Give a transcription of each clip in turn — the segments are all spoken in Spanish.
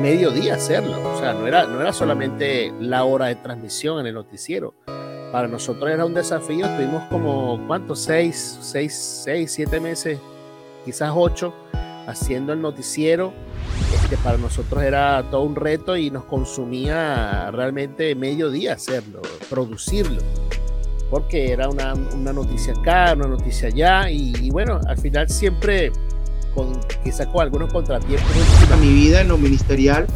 mediodía hacerlo. O sea, no era, no era solamente la hora de transmisión en el noticiero. Para nosotros era un desafío. Tuvimos como, ¿cuántos? Seis, seis, seis, siete meses, quizás ocho, haciendo el noticiero. Este, para nosotros era todo un reto y nos consumía realmente medio día hacerlo, producirlo. Porque era una, una noticia acá, una noticia allá. Y, y bueno, al final siempre con, quizás con algunos contratiempos. Mi vida en lo ministerial,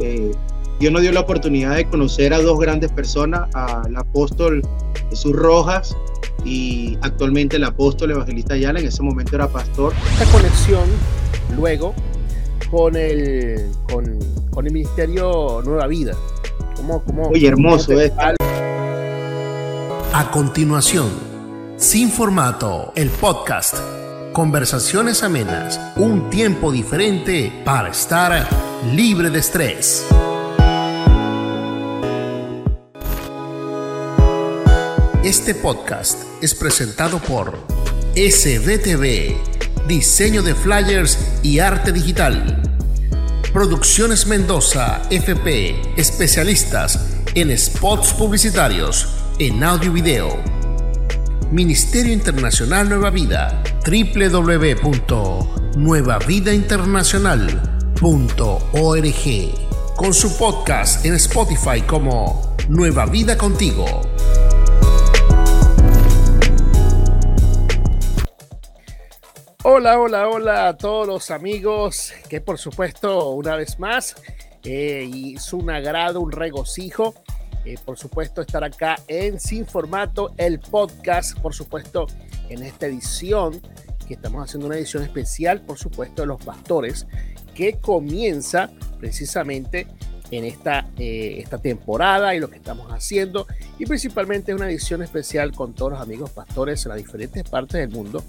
eh, Dios nos dio la oportunidad de conocer a dos grandes personas, al apóstol Jesús Rojas y actualmente el apóstol evangelista Ayala, en ese momento era pastor. Esta conexión luego con el, con, con el ministerio Nueva Vida. Como, como, Oye, hermoso es. A continuación, sin formato, el podcast conversaciones amenas, un tiempo diferente para estar libre de estrés. Este podcast es presentado por SBTV, diseño de flyers y arte digital. Producciones Mendoza, FP, especialistas en spots publicitarios, en audio y video. Ministerio Internacional Nueva Vida www.nuevavidainternacional.org con su podcast en Spotify como Nueva Vida Contigo. Hola, hola, hola a todos los amigos que por supuesto una vez más eh, es un agrado, un regocijo eh, por supuesto, estar acá en Sin Formato, el podcast, por supuesto, en esta edición, que estamos haciendo una edición especial, por supuesto, de los pastores, que comienza precisamente en esta, eh, esta temporada y lo que estamos haciendo, y principalmente es una edición especial con todos los amigos pastores en las diferentes partes del mundo,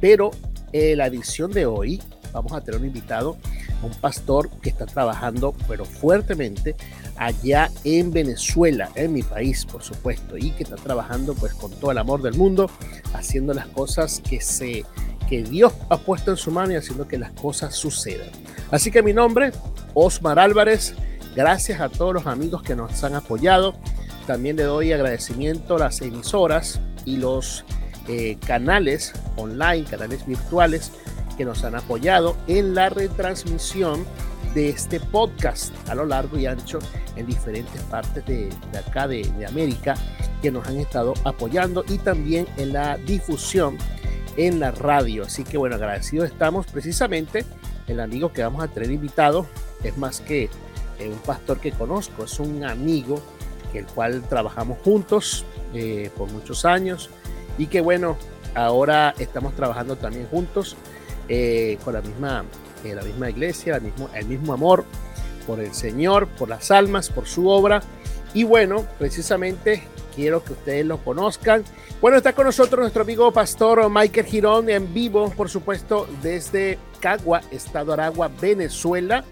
pero eh, la edición de hoy vamos a tener un invitado, un pastor que está trabajando, pero fuertemente allá en Venezuela, en mi país, por supuesto, y que está trabajando pues con todo el amor del mundo, haciendo las cosas que se que Dios ha puesto en su mano y haciendo que las cosas sucedan. Así que mi nombre, Osmar Álvarez, gracias a todos los amigos que nos han apoyado. También le doy agradecimiento a las emisoras y los eh, canales online, canales virtuales que nos han apoyado en la retransmisión de este podcast a lo largo y ancho en diferentes partes de, acá de, América que nos han estado apoyando y también en la difusión en la radio. Así que bueno, agradecidos estamos precisamente el amigo que vamos a tener invitado es más que eh, un pastor que conozco, es un amigo que el cual trabajamos juntos eh, por muchos años y que bueno, ahora estamos trabajando también juntos eh, con la misma, eh, la misma iglesia, el mismo, el mismo amor por el Señor, por las almas, por su obra. Y bueno, precisamente quiero que ustedes lo conozcan. Bueno, está con nosotros nuestro amigo pastor Michael Girón en vivo, por supuesto, desde Cagua, Estado Aragua, Venezuela,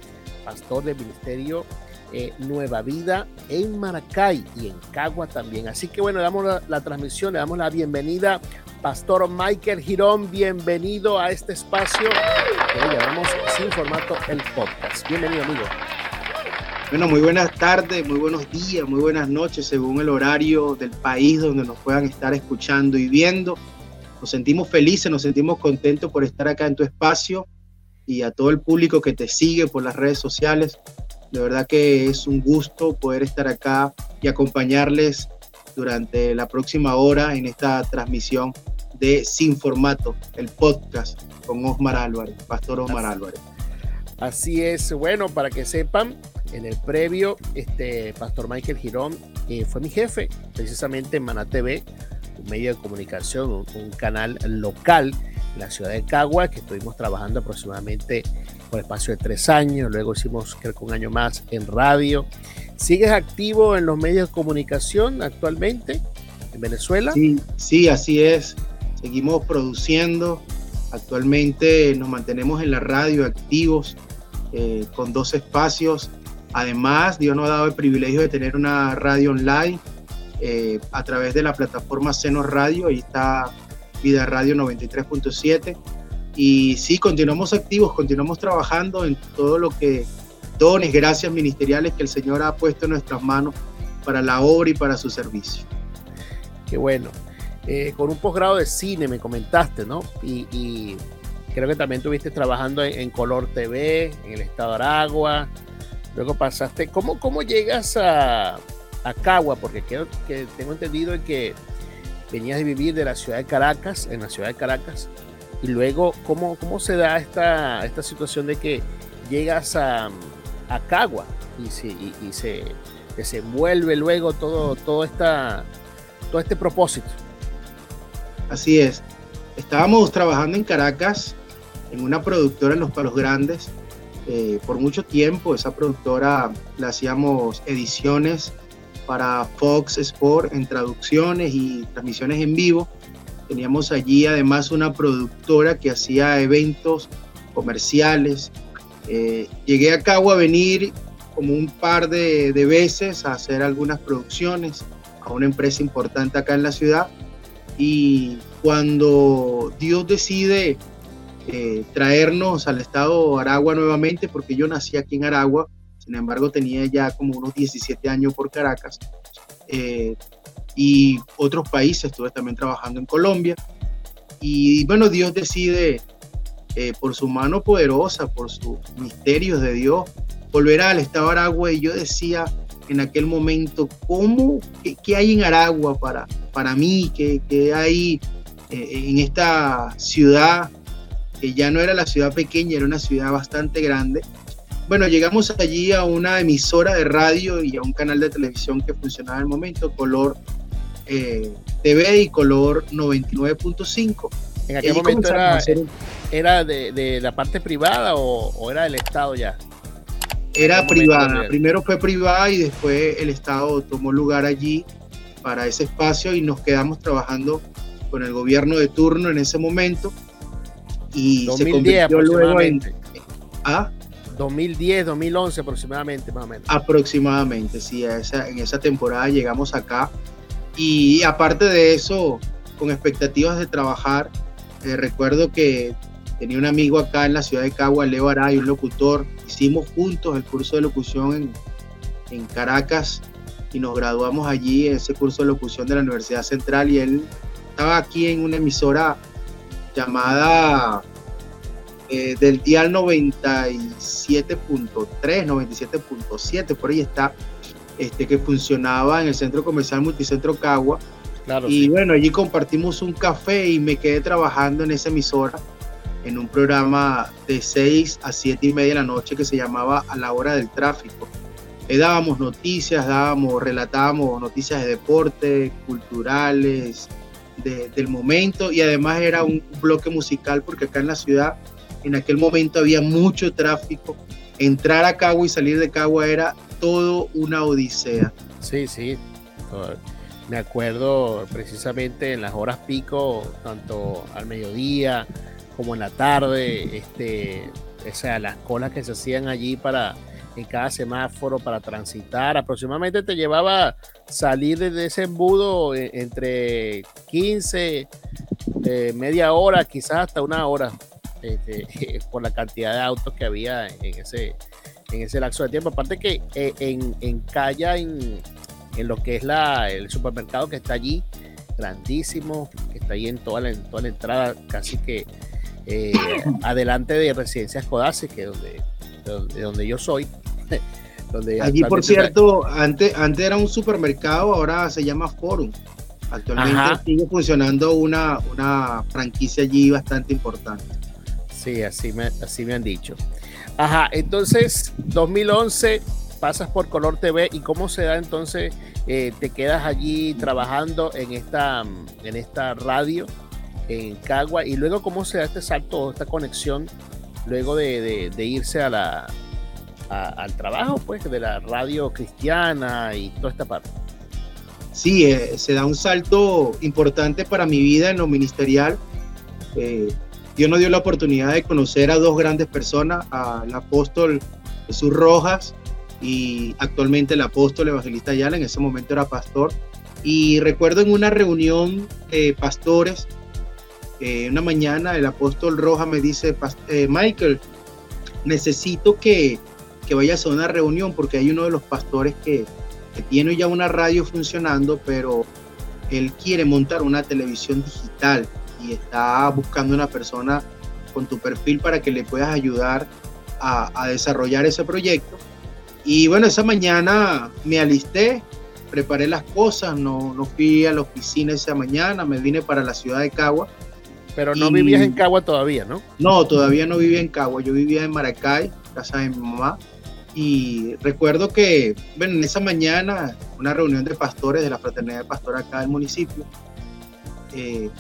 pastor del ministerio eh, Nueva Vida en Maracay y en Cagua también. Así que bueno, le damos la, la transmisión, le damos la bienvenida Pastor Michael Girón, bienvenido a este espacio que llamamos Sin Formato el Podcast. Bienvenido, amigo. Bueno, muy buenas tardes, muy buenos días, muy buenas noches, según el horario del país donde nos puedan estar escuchando y viendo. Nos sentimos felices, nos sentimos contentos por estar acá en tu espacio y a todo el público que te sigue por las redes sociales. De verdad que es un gusto poder estar acá y acompañarles durante la próxima hora en esta transmisión de Sin Formato, el podcast con Osmar Álvarez, Pastor Osmar Álvarez. Así es, bueno, para que sepan, en el previo, este Pastor Michael Girón eh, fue mi jefe, precisamente en Maná TV, un medio de comunicación, un, canal local en la ciudad de Cagua, que estuvimos trabajando aproximadamente por espacio de tres años, luego hicimos creo que un año más en radio. ¿Sigues activo en los medios de comunicación actualmente en Venezuela? Sí, sí, así es seguimos produciendo. Actualmente nos mantenemos en la radio activos eh, con dos espacios. Además, Dios nos ha dado el privilegio de tener una radio online eh, a través de la plataforma Seno Radio. Ahí está Vida Radio 93.7. Y sí, continuamos activos, continuamos trabajando en todo lo que dones, gracias ministeriales que el Señor ha puesto en nuestras manos para la obra y para su servicio. Qué bueno. Eh, con un posgrado de cine me comentaste, ¿no? Y, creo que también estuviste trabajando en, Color TV, en el estado de Aragua. Luego pasaste, ¿cómo, cómo llegas a, a Cagua? Porque creo que tengo entendido que venías de vivir de la ciudad de Caracas, en la ciudad de Caracas, y luego, ¿cómo, cómo se da esta, esta situación de que llegas a, a Cagua y, se, y, se desenvuelve luego todo, todo, esta, todo este propósito? Así es. Estábamos trabajando en Caracas en una productora en Los Palos Grandes. Eh, por mucho tiempo esa productora le hacíamos ediciones para Fox Sport en traducciones y transmisiones en vivo. Teníamos allí además una productora que hacía eventos comerciales. Eh, llegué a Cabo a venir como un par de, veces a hacer algunas producciones a una empresa importante acá en la ciudad. Y cuando Dios decide eh, traernos al estado de Aragua nuevamente, porque yo nací aquí en Aragua, sin embargo tenía ya como unos 17 años por Caracas, eh, y otros países, estuve también trabajando en Colombia, y bueno, Dios decide eh, por su mano poderosa, por sus misterios de Dios, volver al estado de Aragua, y yo decía, en aquel momento, ¿cómo, qué, hay en Aragua para, para mí? ¿Qué, qué hay eh, en esta ciudad, que ya no era la ciudad pequeña, era una ciudad bastante grande? Bueno, llegamos allí a una emisora de radio y a un canal de televisión que funcionaba en el momento, Color eh, TV y Color 99.5. ¿En aquel momento era, de, la parte privada o, o era del Estado ya? Era privada, primero fue privada y después el Estado tomó lugar allí para ese espacio y nos quedamos trabajando con el gobierno de turno en ese momento y 2010 se convirtió luego en... ¿Ah? 2010, 2011 aproximadamente, más o menos. Aproximadamente, sí, esa, en esa temporada llegamos acá y aparte de eso, con expectativas de trabajar, eh, recuerdo que tenía un amigo acá en la ciudad de Cagua, Leo Aray, un locutor. Hicimos juntos el curso de locución en, en Caracas y nos graduamos allí en ese curso de locución de la Universidad Central y él estaba aquí en una emisora llamada eh, del dial 97.3, 97.7, por ahí está, este, que funcionaba en el Centro Comercial Multicentro Cagua. y bueno, allí compartimos un café y me quedé trabajando en esa emisora en un programa de 6 a 7 y media de la noche que se llamaba A la hora del tráfico. Le dábamos noticias, dábamos, relatábamos noticias de deporte, culturales, del momento y además era un bloque musical porque acá en la ciudad en aquel momento había mucho tráfico. Entrar a Cagua y salir de Cagua era todo una odisea. Sí, sí. Me acuerdo precisamente en las horas pico, tanto al mediodía, como en la tarde, este, o sea, las colas que se hacían allí para en cada semáforo para transitar, aproximadamente te llevaba salir de ese embudo eh, entre 15, eh, media hora, quizás hasta una hora, este, por la cantidad de autos que había en ese, en ese lapso de tiempo. Aparte que eh, en, en Calla, en, en, lo que es la, el supermercado que está allí, grandísimo, que está ahí en toda la, en toda la entrada, casi que eh, adelante de Residencias Codase, que es donde, donde, yo soy. donde Allí, por cierto, antes, antes era un supermercado, ahora se llama Forum. Actualmente sigue funcionando una, una franquicia allí bastante importante. Sí, así me, así me han dicho. Ajá, entonces 2011 pasas por Color TV y cómo se da entonces, eh, te quedas allí trabajando en esta, en esta radio en Cagua y luego cómo se da este salto, esta conexión luego de, irse a la, al trabajo pues de la radio cristiana y toda esta parte. Sí, eh, se da un salto importante para mi vida en lo ministerial. Eh, Dios nos dio la oportunidad de conocer a dos grandes personas, al apóstol Jesús Rojas y actualmente el apóstol evangelista Ayala, en ese momento era pastor. Y recuerdo en una reunión de pastores, eh, una mañana el apóstol Roja me dice, eh, Michael, necesito que, que vayas a una reunión porque hay uno de los pastores que, que tiene ya una radio funcionando, pero él quiere montar una televisión digital y está buscando una persona con tu perfil para que le puedas ayudar a, a desarrollar ese proyecto. Y bueno, esa mañana me alisté, preparé las cosas, no, no fui a la oficina esa mañana, me vine para la ciudad de Cagua. Pero no vivías en Cagua todavía, ¿no? No, todavía no vivía en Cagua, yo vivía en Maracay, casa de mi mamá. Y recuerdo que, bueno, en esa mañana, una reunión de pastores de la Fraternidad de Pastor acá del municipio, eh,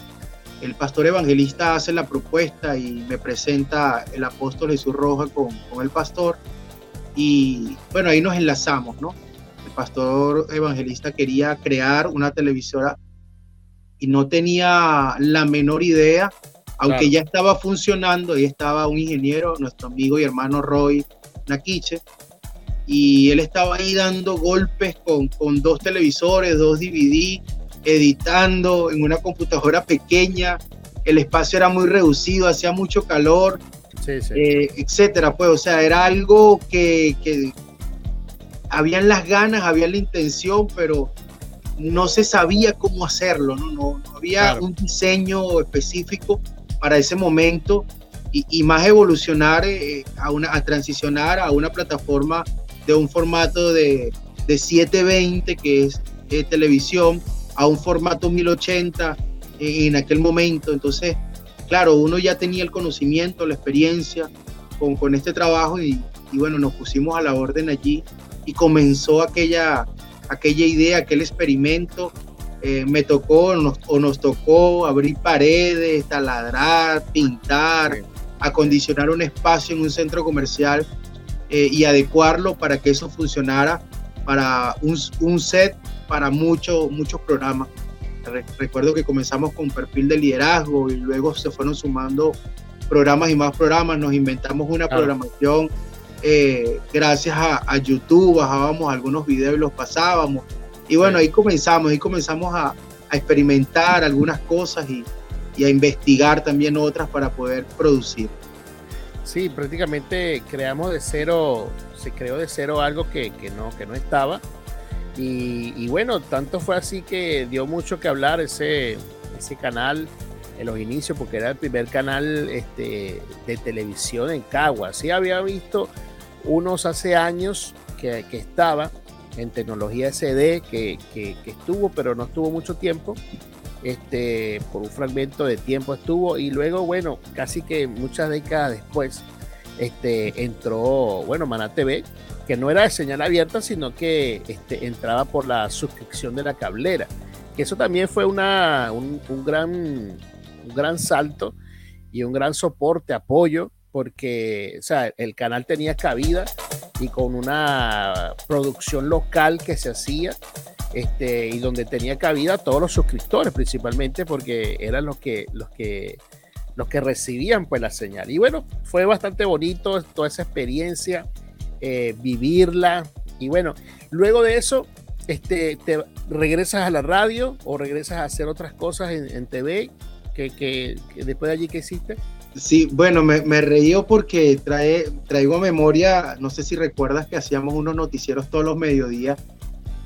el pastor evangelista hace la propuesta y me presenta el apóstol Jesús Roja con, con el pastor. Y bueno, ahí nos enlazamos, ¿no? El pastor evangelista quería crear una televisora y no tenía la menor idea, aunque claro. ya estaba funcionando, ahí estaba un ingeniero, nuestro amigo y hermano Roy Naquiche, y él estaba ahí dando golpes con, con dos televisores, dos DVD, editando en una computadora pequeña, el espacio era muy reducido, hacía mucho calor, sí, sí. Eh, etcétera, pues, o sea, era algo que, que habían las ganas, había la intención, pero no se sabía cómo hacerlo, no, no, no había claro. un diseño específico para ese momento y, y más evolucionar eh, a, una, a transicionar a una plataforma de un formato de, de 720 que es eh, televisión a un formato 1080 eh, en aquel momento. Entonces, claro, uno ya tenía el conocimiento, la experiencia con, con este trabajo y, y, bueno, nos pusimos a la orden allí y comenzó aquella, aquella idea, aquel experimento. Eh, me tocó nos, o nos tocó abrir paredes, taladrar, pintar, sí. acondicionar un espacio en un centro comercial eh, y adecuarlo para que eso funcionara para un, un set para muchos muchos programas. Re recuerdo que comenzamos con perfil de liderazgo y luego se fueron sumando programas y más programas. Nos inventamos una claro. programación eh, gracias a, a, YouTube, bajábamos algunos videos y los pasábamos. Y bueno, ahí comenzamos, ahí comenzamos a, a experimentar algunas cosas y, y, a investigar también otras para poder producir. Sí, prácticamente creamos de cero, se creó de cero algo que, que no, que no estaba y, y, bueno, tanto fue así que dio mucho que hablar ese, ese canal en los inicios, porque era el primer canal este, de televisión en Cagua. Sí había visto unos hace años que, que estaba en tecnología SD, que, que, que, estuvo, pero no estuvo mucho tiempo. Este, por un fragmento de tiempo estuvo, y luego, bueno, casi que muchas décadas después, este, entró, bueno, Maná TV, que no era de señal abierta, sino que este, entraba por la suscripción de la cablera. Que eso también fue una, un, un, gran, un gran salto y un gran soporte, apoyo, porque o sea, el canal tenía cabida y con una producción local que se hacía este, y donde tenía cabida todos los suscriptores principalmente porque eran los que, los que, los que recibían pues la señal. Y bueno, fue bastante bonito toda esa experiencia eh, vivirla. Y bueno, luego de eso, este, te regresas a la radio o regresas a hacer otras cosas en, en TV, que, que, que, después de allí que hiciste. Sí, bueno, me, me reío porque trae, traigo a memoria, no sé si recuerdas que hacíamos unos noticieros todos los mediodías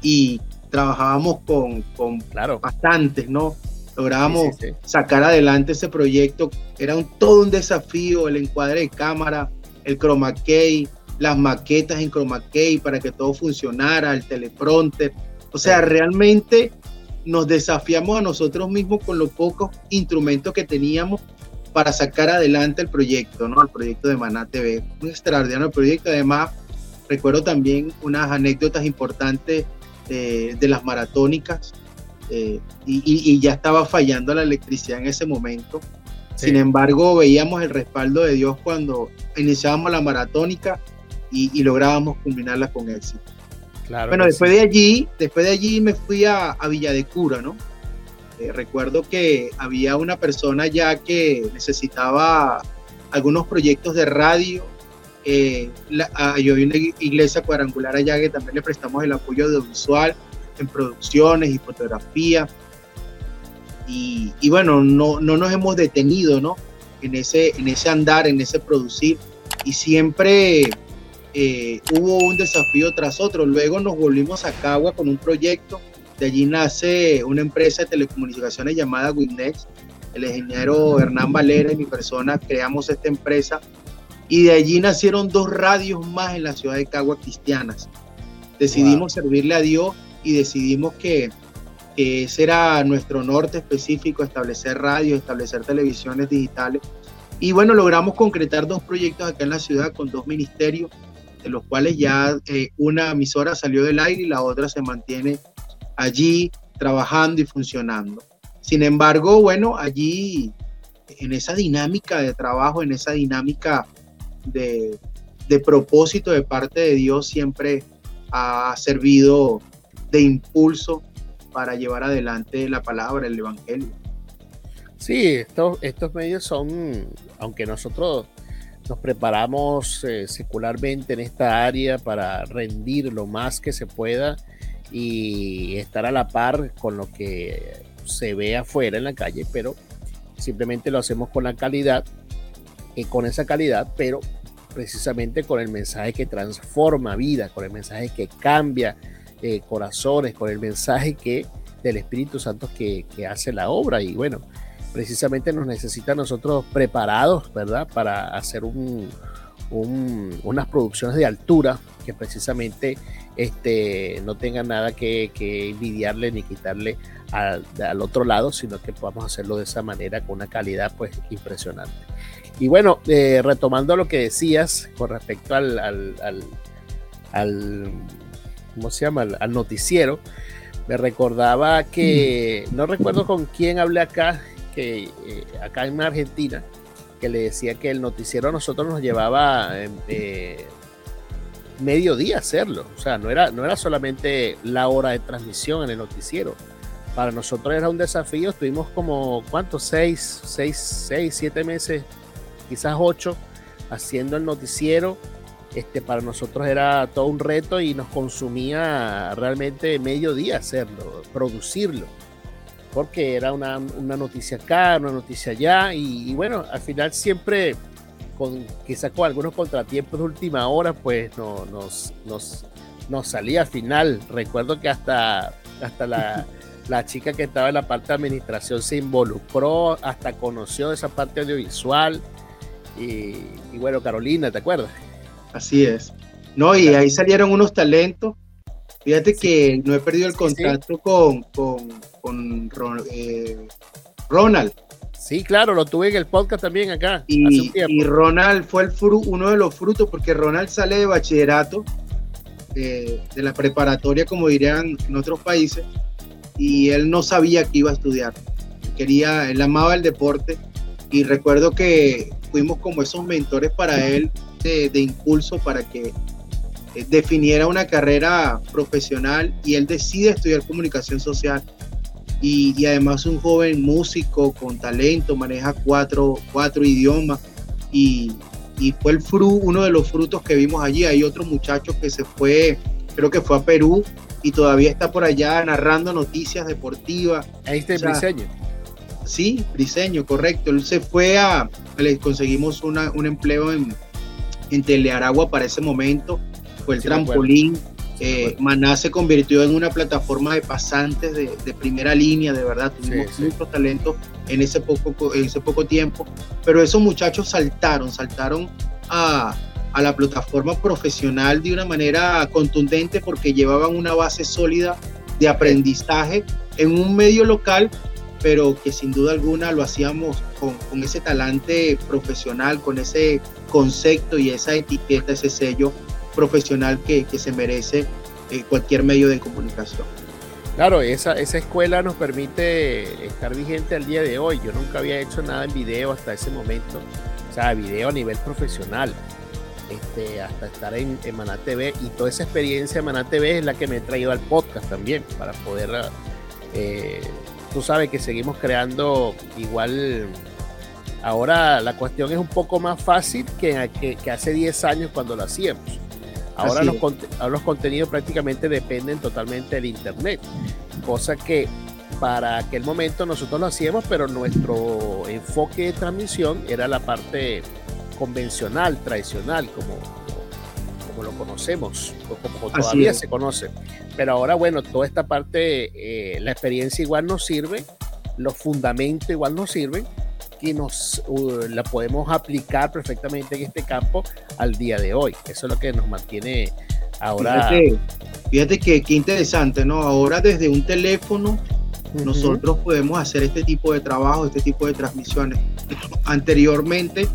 y trabajábamos con, con claro. bastantes, ¿no? Lográbamos sí, sí, sí. sacar adelante ese proyecto. Era un, todo un desafío, el encuadre de cámara, el chroma key, las maquetas en chroma key para que todo funcionara, el teleprompter. O sea, realmente nos desafiamos a nosotros mismos con los pocos instrumentos que teníamos para sacar adelante el proyecto, ¿no? El proyecto de Maná TV. Un extraordinario proyecto. Además, recuerdo también unas anécdotas importantes eh, de las maratónicas eh, y, ya estaba fallando la electricidad en ese momento. Sí. Sin embargo, veíamos el respaldo de Dios cuando iniciábamos la maratónica y, y lográbamos culminarla con éxito. Claro bueno, después sí. de allí, después de allí me fui a, a Villa de Cura, ¿no? Eh, recuerdo que había una persona ya que necesitaba algunos proyectos de radio. Eh, la, a, yo vi una iglesia cuadrangular allá que también le prestamos el apoyo audiovisual en producciones y fotografía. Y, y bueno, no, no, nos hemos detenido, ¿no? En ese, en ese andar, en ese producir. Y siempre eh, hubo un desafío tras otro. Luego nos volvimos a Cagua con un proyecto. De allí nace una empresa de telecomunicaciones llamada Winnex. El ingeniero Hernán Valera y mi persona creamos esta empresa y de allí nacieron dos radios más en la ciudad de Cagua cristianas. Decidimos servirle a Dios y decidimos que, que, ese era nuestro norte específico, establecer radios, establecer televisiones digitales. Y bueno, logramos concretar dos proyectos acá en la ciudad con dos ministerios, de los cuales ya eh, una emisora salió del aire y la otra se mantiene allí trabajando y funcionando. Sin embargo, bueno, allí en esa dinámica de trabajo, en esa dinámica de, propósito de parte de Dios, siempre ha servido de impulso para llevar adelante la palabra, el Evangelio. Sí, estos, estos medios son, aunque nosotros nos preparamos eh, secularmente en esta área para rendir lo más que se pueda y estar a la par con lo que se ve afuera en la calle, pero simplemente lo hacemos con la calidad y con esa calidad, pero precisamente con el mensaje que transforma vida, con el mensaje que cambia eh, corazones, con el mensaje que del Espíritu Santo que, que, hace la obra. Y bueno, precisamente nos necesita nosotros preparados, ¿verdad? Para hacer un, unas producciones de altura que precisamente este, no tengan nada que, que envidiarle ni quitarle al, al, otro lado, sino que podamos hacerlo de esa manera con una calidad pues impresionante. Y bueno, eh, retomando lo que decías con respecto al, al, al, al ¿cómo se llama? Al, noticiero, me recordaba que, no recuerdo con quién hablé acá, que eh, acá en Argentina, que le decía que el noticiero a nosotros nos llevaba eh, medio día hacerlo, o sea, no era, no era solamente la hora de transmisión en el noticiero, para nosotros era un desafío, estuvimos como, ¿cuántos? Seis, seis, seis, siete meses quizás ocho, haciendo el noticiero. Este, para nosotros era todo un reto y nos consumía realmente medio día hacerlo, producirlo, porque era una, una noticia acá, una noticia allá, y, y, bueno, al final siempre, con, quizás con algunos contratiempos de última hora, pues no, nos, nos, nos salía al final. Recuerdo que hasta, hasta la, la chica que estaba en la parte de administración se involucró, hasta conoció esa parte audiovisual y, bueno, Carolina, ¿te acuerdas? Así es. No, y ahí salieron unos talentos. Fíjate que no he perdido el contacto con, con, con eh, Ronald. Sí, claro, lo tuve en el podcast también acá. Y, y Ronald fue el fru, uno de los frutos, porque Ronald sale de bachillerato, de la preparatoria, como dirían en otros países, y él no sabía que iba a estudiar. Quería, él amaba el deporte, y recuerdo que fuimos como esos mentores para él de, de impulso para que eh, definiera una carrera profesional y él decide estudiar comunicación social y, y, además un joven músico con talento, maneja cuatro, cuatro idiomas y, y, fue el fru, uno de los frutos que vimos allí. Hay otro muchacho que se fue, creo que fue a Perú y todavía está por allá narrando noticias deportivas. Ahí está el diseño Sí, diseño, correcto. Él se fue a, le conseguimos una, un empleo en, en Telearagua para ese momento, fue el sí, trampolín. Eh, Maná se convirtió en una plataforma de pasantes de, de primera línea, de verdad, tuvimos sí, mucho sí. talento en ese, poco, en ese poco tiempo, pero esos muchachos saltaron, saltaron a, a la plataforma profesional de una manera contundente porque llevaban una base sólida de aprendizaje en un medio local pero que sin duda alguna lo hacíamos con, con, ese talante profesional, con ese concepto y esa etiqueta, ese sello profesional que, se merece eh, cualquier medio de comunicación. Claro, esa, esa escuela nos permite estar vigente al día de hoy. Yo nunca había hecho nada en video hasta ese momento, o sea, video a nivel profesional. Este, hasta estar en, en Maná TV y toda esa experiencia de Maná TV es la que me he traído al podcast también para poder eh, tú sabes que seguimos creando igual. Ahora la cuestión es un poco más fácil que, que hace 10 años cuando lo hacíamos. Ahora los, ahora los, contenidos prácticamente dependen totalmente del Internet, cosa que para aquel momento nosotros lo hacíamos, pero nuestro enfoque de transmisión era la parte convencional, tradicional, como, como lo conocemos, como, todavía se conoce. Pero ahora, bueno, toda esta parte, eh, la experiencia igual nos sirve, los fundamentos igual nos sirven, y nos la podemos aplicar perfectamente en este campo al día de hoy. Eso es lo que nos mantiene ahora. Fíjate, que qué interesante, ¿no? Ahora desde un teléfono nosotros podemos hacer este tipo de trabajo, este tipo de transmisiones. Anteriormente,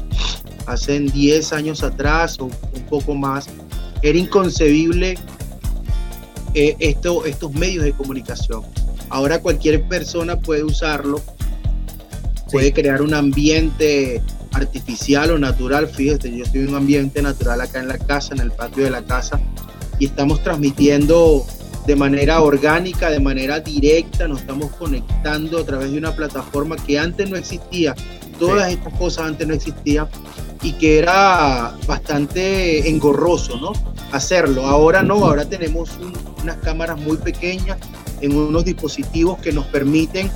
hace 10 años atrás o un poco más, era inconcebible eh, esto, estos medios de comunicación. Ahora cualquier persona puede usarlo, puede crear un ambiente artificial o natural. Fíjate, yo estoy en un ambiente natural acá en la casa, en el patio de la casa, y estamos transmitiendo de manera orgánica, de manera directa, nos estamos conectando a través de una plataforma que antes no existía. Todas estas cosas antes no existían y que era bastante engorroso, ¿no? Hacerlo. Ahora no, ahora tenemos unas cámaras muy pequeñas en unos dispositivos que nos permiten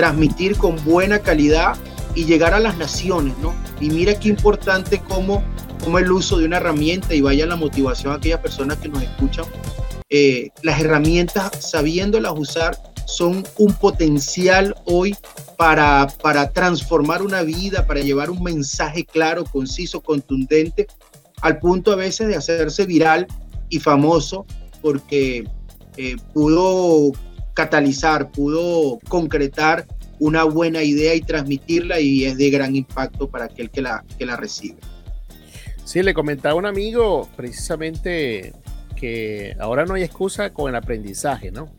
transmitir con buena calidad y llegar a las naciones, ¿no? Y mira qué importante cómo, cómo el uso de una herramienta y vaya la motivación a aquellas personas que nos escuchan eh, las herramientas, sabiéndolas usar, son un potencial hoy para, para transformar una vida, para llevar un mensaje claro, conciso, contundente, al punto a veces de hacerse viral y famoso, porque eh, pudo catalizar, pudo concretar una buena idea y transmitirla y es de gran impacto para aquel que la, que la recibe. Sí, le comentaba a un amigo precisamente que ahora no hay excusa con el aprendizaje, ¿no?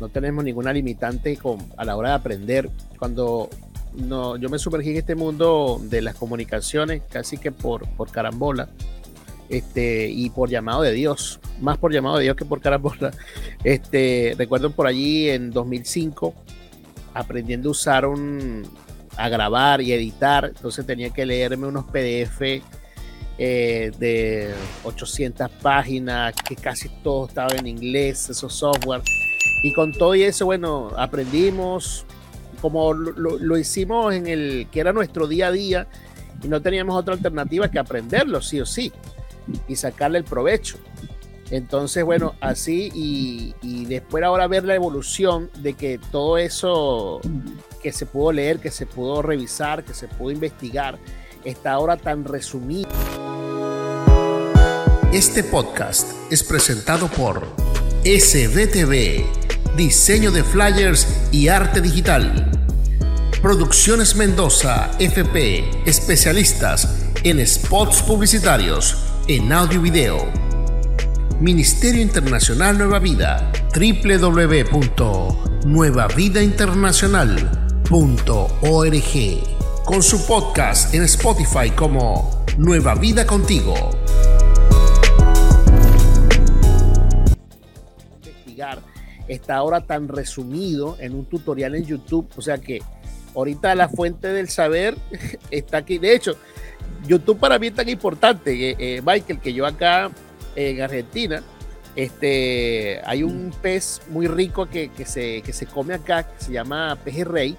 No tenemos ninguna limitante con, a la hora de aprender. Cuando no, yo me sumergí en este mundo de las comunicaciones, casi que por, por carambola, este, y por llamado de Dios, más por llamado de Dios que por carambola. Este, recuerdo por allí en 2005, aprendiendo a usar un, a grabar y editar, entonces tenía que leerme unos PDF eh, de 800 páginas, que casi todo estaba en inglés, esos software. Y con todo y eso, bueno, aprendimos como lo, hicimos en el que era nuestro día a día y no teníamos otra alternativa que aprenderlo, sí o sí, y sacarle el provecho. Entonces, bueno, así y, y, después ahora ver la evolución de que todo eso que se pudo leer, que se pudo revisar, que se pudo investigar, está ahora tan resumido. Este podcast es presentado por SBTV, diseño de flyers y arte digital. Producciones Mendoza, FP, especialistas en spots publicitarios, en audio y video. Ministerio Internacional Nueva Vida, www.nuevavidainternacional.org, con su podcast en Spotify como Nueva Vida Contigo. está ahora tan resumido en un tutorial en YouTube. O sea que ahorita la fuente del saber está aquí. De hecho, YouTube para mí es tan importante, eh, eh, Michael, que yo acá en Argentina, este, hay un pez muy rico que, se, se come acá, que se llama pez rey,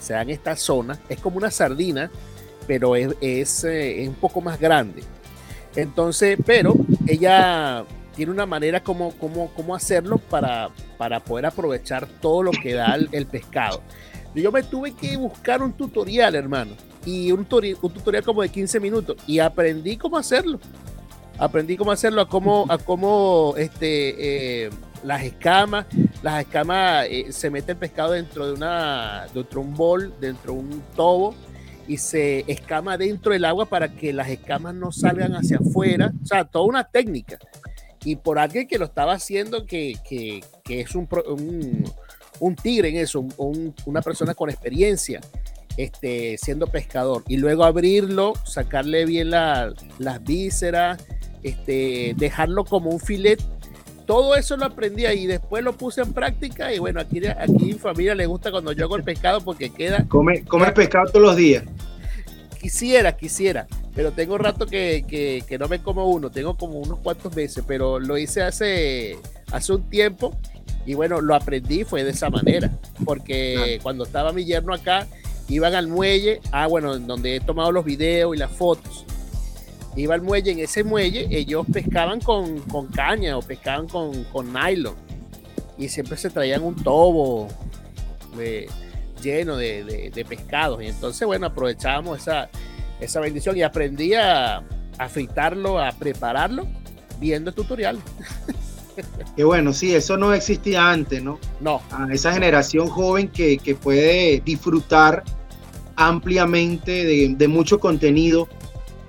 se da en esta zona, es como una sardina, pero es, es, eh, es un poco más grande. Entonces, pero ella tiene una manera como, como, como hacerlo para, para poder aprovechar todo lo que da el, pescado. Yo me tuve que buscar un tutorial, hermano, y un, un tutorial como de 15 minutos, y aprendí cómo hacerlo. Aprendí cómo hacerlo, a cómo, a cómo este, eh, las escamas, las escamas, eh, se mete el pescado dentro de, una, dentro de un bol, dentro de un tobo, y se escama dentro del agua para que las escamas no salgan hacia afuera. O sea, toda una técnica y por alguien que lo estaba haciendo, que, que, que es un, un, un, tigre en eso, una persona con experiencia, este, siendo pescador, y luego abrirlo, sacarle bien la, las vísceras, este, dejarlo como un filet. Todo eso lo aprendí ahí, después lo puse en práctica y bueno, aquí, aquí mi familia le gusta cuando yo hago el pescado porque queda... Come, come pescado todos los días. Quisiera, quisiera, pero tengo rato que, no me como uno, tengo como unos cuantos meses, pero lo hice hace, hace un tiempo y bueno, lo aprendí fue de esa manera, porque cuando estaba mi yerno acá, iban al muelle, ah bueno, donde he tomado los videos y las fotos. iba al muelle, en ese muelle ellos pescaban con, caña o pescaban con, con, nylon y siempre se traían un tobo lleno de, de, pescados y entonces bueno aprovechábamos esa, esa bendición y aprendí a, a fritarlo, a prepararlo viendo el tutorial. Que bueno, sí, eso no existía antes, ¿no? No. A esa generación joven que, que puede disfrutar ampliamente de, mucho contenido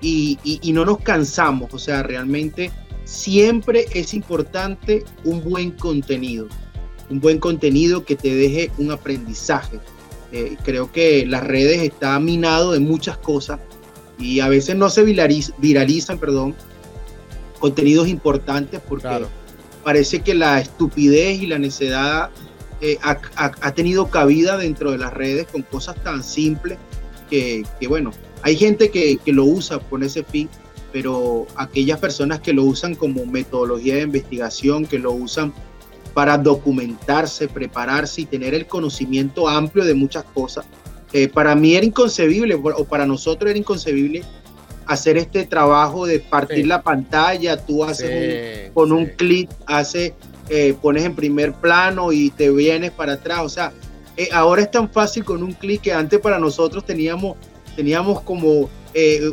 y, y, no nos cansamos, o sea, realmente siempre es importante un buen contenido, un buen contenido que te deje un aprendizaje. Eh, creo que las redes están minado de muchas cosas y a veces no se viralizan, perdón, contenidos importantes porque parece que la estupidez y la necedad eh, ha, tenido cabida dentro de las redes con cosas tan simples que, bueno, hay gente que, que, lo usa con ese fin, pero aquellas personas que lo usan como metodología de investigación, que lo usan para documentarse, prepararse y tener el conocimiento amplio de muchas cosas, eh, para mí era inconcebible, o para nosotros era inconcebible hacer este trabajo de partir la pantalla, tú haces con un clic, hace, eh, pones en primer plano y te vienes para atrás, o sea, eh, ahora es tan fácil con un clic que antes para nosotros teníamos, teníamos como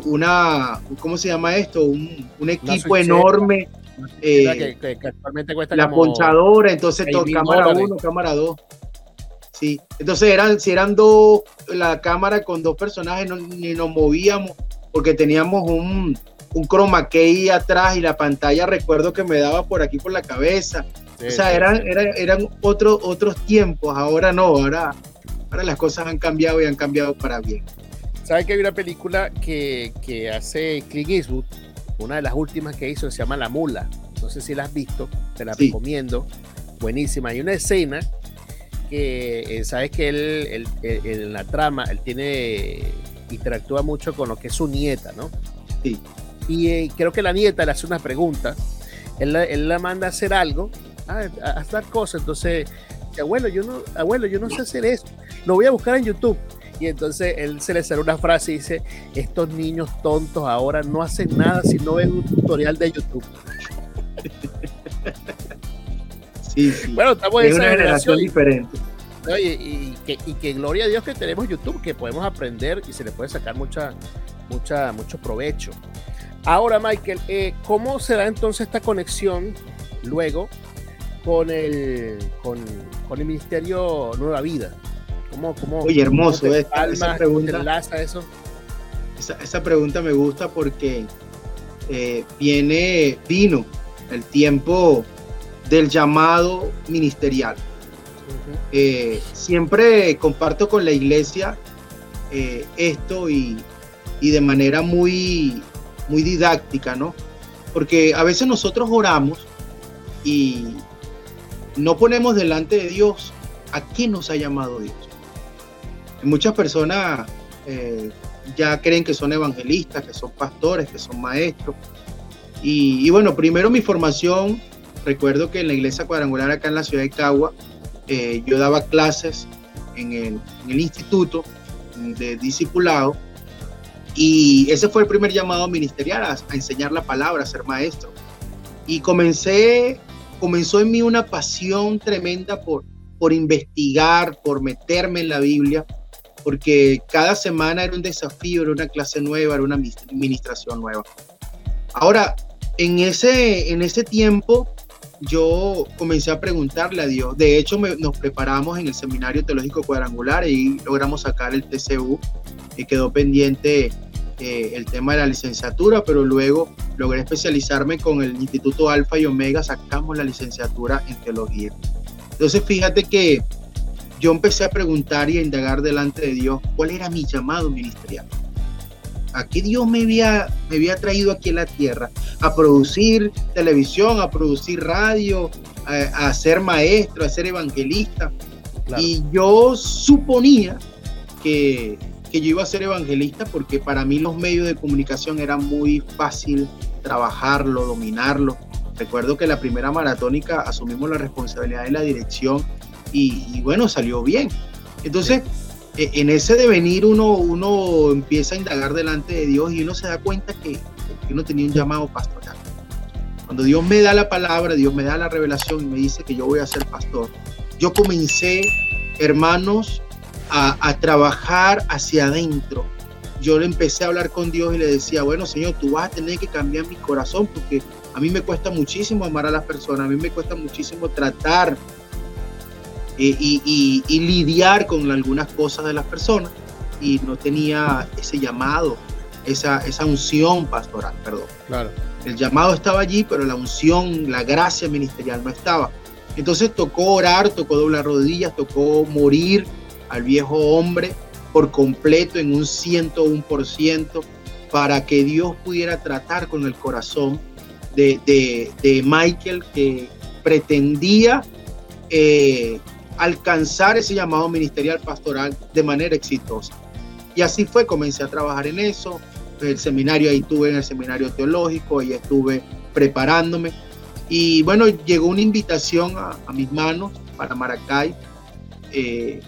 una, ¿cómo se llama esto? Un, equipo enorme. Que, la ponchadora, entonces todo, cámara 1, cámara 2. Sí, entonces eran, si eran dos, la cámara con dos personajes, ni nos movíamos porque teníamos un, un chroma key atrás y la pantalla recuerdo que me daba por aquí por la cabeza. O sea, eran, eran, eran otros otros tiempos, ahora no, ahora, ahora las cosas han cambiado y han cambiado para bien. ¿Sabes que hay una película que, que hace Clint Eastwood? Una de las últimas que hizo se llama La Mula. No sé si la has visto, te la recomiendo. Buenísima. Hay una escena que eh, sabes que él, en la trama, él tiene, interactúa mucho con lo que es su nieta, ¿no? Sí. Y eh, creo que la nieta le hace una pregunta, él, él la manda a hacer algo, a, hacer cosas, entonces, abuelo, yo no, abuelo, yo no sé hacer eso, lo voy a buscar en YouTube. Y entonces él se le sale una frase y dice, estos niños tontos ahora no hacen nada si no ven un tutorial de YouTube. Bueno, estamos en esa una generación, diferente. y, que, gloria a Dios que tenemos YouTube, que podemos aprender y se le puede sacar mucha, mucha, mucho provecho. Ahora, Michael, eh, ¿cómo se da entonces esta conexión luego con el, con, el Ministerio Nueva Vida? ¿Cómo, cómo, Oye, hermoso, esa pregunta. eso? Esa, pregunta me gusta porque eh, viene, vino el tiempo del llamado ministerial. Eh, siempre comparto con la iglesia eh, esto y, de manera muy, muy didáctica, ¿no? Porque a veces nosotros oramos y no ponemos delante de Dios a qué nos ha llamado Dios. Muchas personas eh, ya creen que son evangelistas, que son pastores, que son maestros. Y, y bueno, primero mi formación recuerdo que en la iglesia cuadrangular acá en la ciudad de Cagua, eh, yo daba clases en el, instituto de discipulado y ese fue el primer llamado ministerial a, enseñar la palabra, a ser maestro. Y comencé, comenzó en mí una pasión tremenda por, por investigar, por meterme en la Biblia, porque cada semana era un desafío, era una clase nueva, era una administración nueva. Ahora, en ese, en ese tiempo yo comencé a preguntarle a Dios. De hecho, nos preparamos en el Seminario Teológico Cuadrangular y logramos sacar el TCU y quedó pendiente eh, el tema de la licenciatura, pero luego logré especializarme con el Instituto Alfa y Omega, sacamos la licenciatura en teología. Entonces, fíjate que yo empecé a preguntar y a indagar delante de Dios cuál era mi llamado ministerial a qué Dios me había, me había traído aquí en la tierra, a producir televisión, a producir radio, a, ser maestro, a ser evangelista. Y yo suponía que, que yo iba a ser evangelista porque para mí los medios de comunicación era muy fácil trabajarlo, dominarlo. Recuerdo que la primera maratónica asumimos la responsabilidad de la dirección y, bueno, salió bien. Entonces, e, en ese devenir uno, uno empieza a indagar delante de Dios y uno se da cuenta que yo no tenía un llamado pastoral. Cuando Dios me da la palabra, Dios me da la revelación y me dice que yo voy a ser pastor, yo comencé, hermanos, a, a trabajar hacia adentro. Yo le empecé a hablar con Dios y le decía, bueno, Señor, tú vas a tener que cambiar mi corazón porque a mí me cuesta muchísimo amar a las personas, a mí me cuesta muchísimo tratar eh, y, lidiar con algunas cosas de las personas y no tenía ese llamado, esa, esa unción pastoral, perdón. Claro. El llamado estaba allí, pero la unción, la gracia ministerial no estaba. Entonces tocó orar, tocó doblar rodillas, tocó morir al viejo hombre por completo en un 101% para que Dios pudiera tratar con el corazón de, de, Michael que pretendía eh, alcanzar ese llamado ministerial pastoral de manera exitosa. Y así fue, comencé a trabajar en eso. El seminario, ahí estuve en el seminario teológico, ahí estuve preparándome. Y bueno, llegó una invitación a, mis manos para Maracay, eh,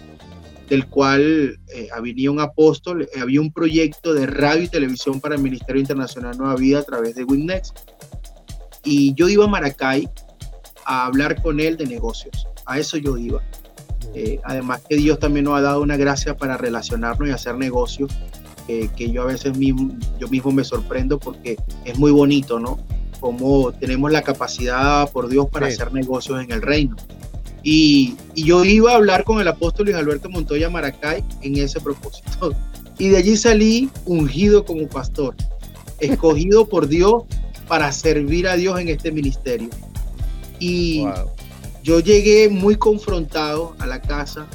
del cual eh, había un apóstol, eh, había un proyecto de radio y televisión para el Ministerio Internacional Nueva Vida a través de Winnex. Y yo iba a Maracay a hablar con él de negocios. A eso yo iba. Eh, además que Dios también nos ha dado una gracia para relacionarnos y hacer negocios, que yo a veces mismo, yo mismo me sorprendo porque es muy bonito, ¿no? Como tenemos la capacidad por Dios para hacer negocios en el reino. Y, y, yo iba a hablar con el apóstol Luis Alberto Montoya Maracay en ese propósito. Y de allí salí ungido como pastor, escogido por Dios para servir a Dios en este ministerio. Y yo llegué muy confrontado a la casa,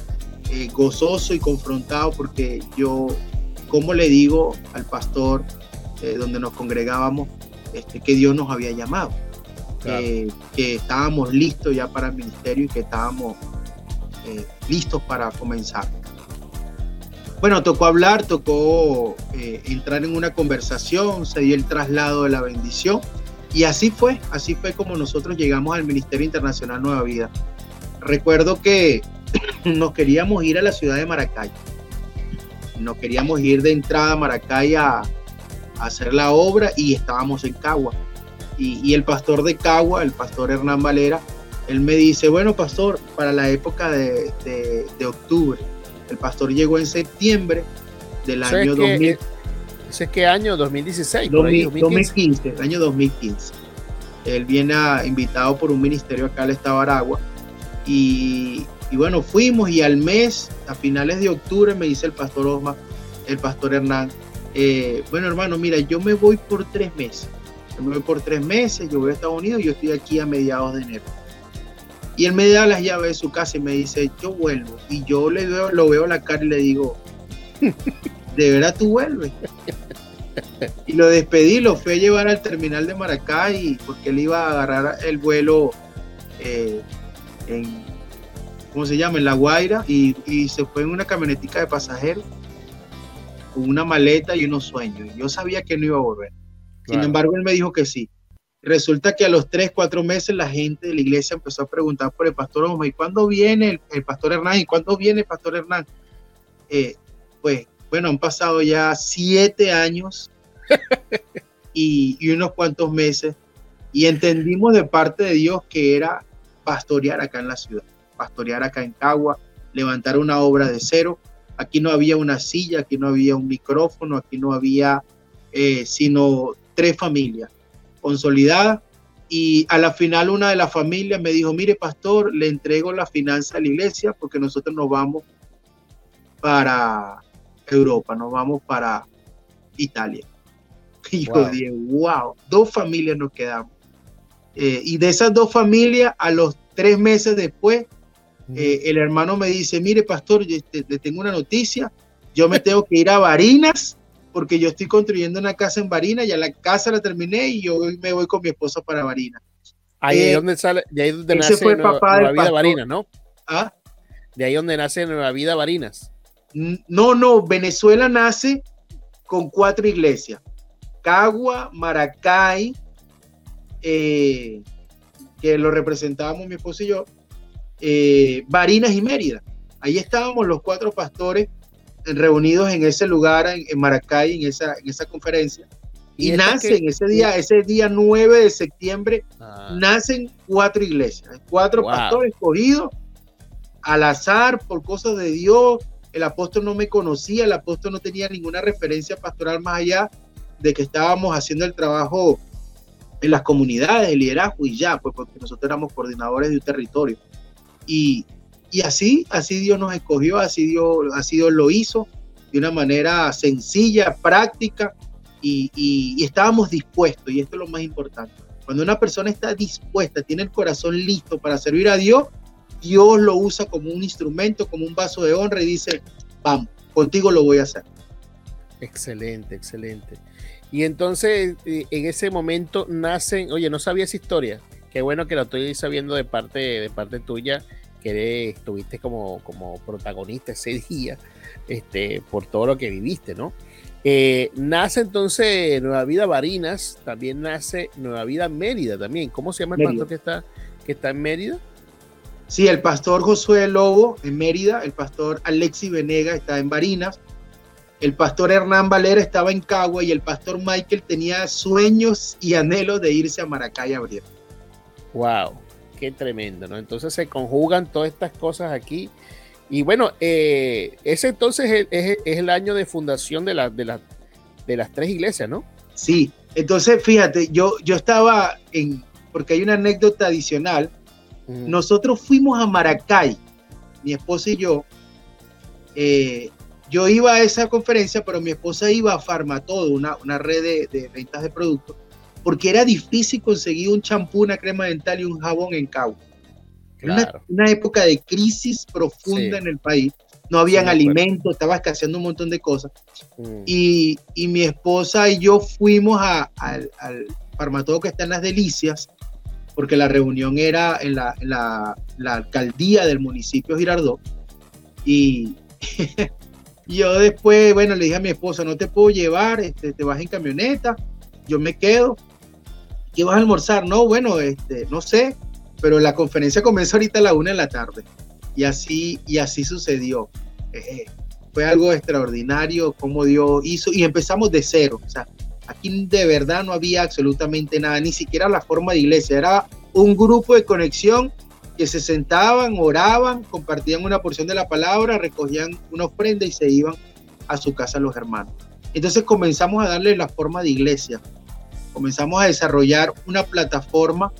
eh, gozoso y confrontado porque yo, como le digo al pastor eh, donde nos congregábamos, este, que Dios nos había llamado, que estábamos listos ya para el ministerio y que estábamos eh, listos para comenzar. Bueno, tocó hablar, tocó entrar en una conversación, se dio el traslado de la bendición y así fue, así fue como nosotros llegamos al Ministerio Internacional Nueva Vida. Recuerdo que nos queríamos ir a la ciudad de Maracay. Nos queríamos ir de entrada a Maracay a, hacer la obra y estábamos en Cagua. Y, el pastor de Cagua, el pastor Hernán Valera, él me dice, bueno, pastor, para la época de, octubre, el pastor llegó en septiembre del año 2000. ¿Ese es qué año? 2016. 2015. el año 2015. Él viene invitado por un ministerio acá al estado de Aragua. Y, bueno, fuimos y al mes, a finales de octubre, me dice el pastor Osma, el pastor Hernán, eh, bueno hermano, mira, yo me voy por tres meses. Yo me voy por tres meses, yo voy a Estados Unidos y yo estoy aquí a mediados de enero. Y él me da las llaves de su casa y me dice, yo vuelvo. Y yo le veo, lo veo a la cara y le digo, ¿de verdad tú vuelves? Y lo despedí, lo fui a llevar al terminal de Maracay porque él iba a agarrar el vuelo eh, en, ¿cómo se llama? En La Guaira y, se fue en una camionetica de pasajeros con una maleta y unos sueños. Yo sabía que no iba a volver. Sin embargo, él me dijo que sí. Resulta que a los tres, cuatro meses la gente de la iglesia empezó a preguntar por el pastor Omar, ¿y cuándo viene el, pastor Hernán? ¿Y cuándo viene el pastor Hernán? Eh, pues bueno, han pasado ya siete años y, unos cuantos meses y entendimos de parte de Dios que era pastorear acá en la ciudad, pastorear acá en Cagua, levantar una obra de cero. Aquí no había una silla, aquí no había un micrófono, aquí no había eh, sino tres familias consolidadas. Y a la final una de las familias me dijo, mire pastor, le entrego la finanza a la iglesia porque nosotros nos vamos para Europa, nos vamos para Italia. Y yo dije, wow, dos familias nos quedamos. Eh, y de esas dos familias, a los tres meses después, eh, el hermano me dice, mire, pastor, yo le tengo una noticia, yo me tengo que ir a Barinas porque yo estoy construyendo una casa en Barinas, ya la casa la terminé y yo me voy con mi esposa para Barinas. Ahí es eh, donde sale, de ahí donde nace fue papá Nueva, Vida Barinas, ¿no? ¿Ah? De ahí donde nace Nueva Vida Barinas. No, no, Venezuela nace con cuatro iglesias. Cagua, Maracay, eh, que lo representábamos mi esposo y yo, eh, Barinas y Mérida. Ahí estábamos los cuatro pastores reunidos en ese lugar, en, Maracay, en esa, en esa conferencia. Y, nacen ese día, ese día 9 de septiembre, ah. nacen cuatro iglesias, cuatro pastores escogidos al azar por cosas de Dios. El apóstol no me conocía, el apóstol no tenía ninguna referencia pastoral más allá de que estábamos haciendo el trabajo en las comunidades, el liderazgo y ya, pues porque nosotros éramos coordinadores de un territorio. Y, y así, así Dios nos escogió, así Dios, así Dios lo hizo de una manera sencilla, práctica y, estábamos dispuestos, y esto es lo más importante. Cuando una persona está dispuesta, tiene el corazón listo para servir a Dios, Dios lo usa como un instrumento, como un vaso de honra y dice, vamos, contigo lo voy a hacer. Excelente, excelente. Y entonces eh, en ese momento nacen, oye, no sabía esa historia. Qué bueno que lo estoy sabiendo de parte, de parte tuya, que estuviste como, como protagonista ese día, este, por todo lo que viviste, ¿no? Eh, nace entonces Nueva Vida Barinas, también nace Nueva Vida Mérida también. ¿Cómo se llama el pastor que está, que está en Mérida? Sí, el pastor Josué Lobo en Mérida, el pastor Alexi Venega está en Barinas, el pastor Hernán Valera estaba en Cagua y el pastor Michael tenía sueños y anhelos de irse a Maracay a abrir. Wow, qué tremendo, ¿no? Entonces se conjugan todas estas cosas aquí. Y bueno, eh, ese entonces es, el año de fundación de, de, de las tres iglesias, ¿no? Sí, entonces fíjate, yo, yo estaba en, porque hay una anécdota adicional, nosotros fuimos a Maracay, mi esposa y yo, eh, yo iba a esa conferencia, pero mi esposa iba a Farmatodo, una, una red de, de, ventas de productos, porque era difícil conseguir un champú, una crema dental y un jabón en Cabo. Una, época de crisis profunda en el país. No habían alimentos, estaba escaseando un montón de cosas. Mm. Y, mi esposa y yo fuimos al, al farmatodo que está en las Delicias, porque la reunión era en la, la, alcaldía del municipio Girardot. Y yo después, bueno, le dije a mi esposa, no te puedo llevar, este, te vas en camioneta, yo me quedo. ¿Qué vas a almorzar? No, bueno, este, no sé pero la conferencia comenzó ahorita a la una de la tarde y así, y así sucedió. Eh, fue algo extraordinario como Dios hizo y empezamos de cero. O sea, aquí de verdad no había absolutamente nada, ni siquiera la forma de iglesia. Era un grupo de conexión que se sentaban, oraban, compartían una porción de la palabra, recogían una ofrenda y se iban a su casa los hermanos. Entonces comenzamos a darle la forma de iglesia. Comenzamos a desarrollar una plataforma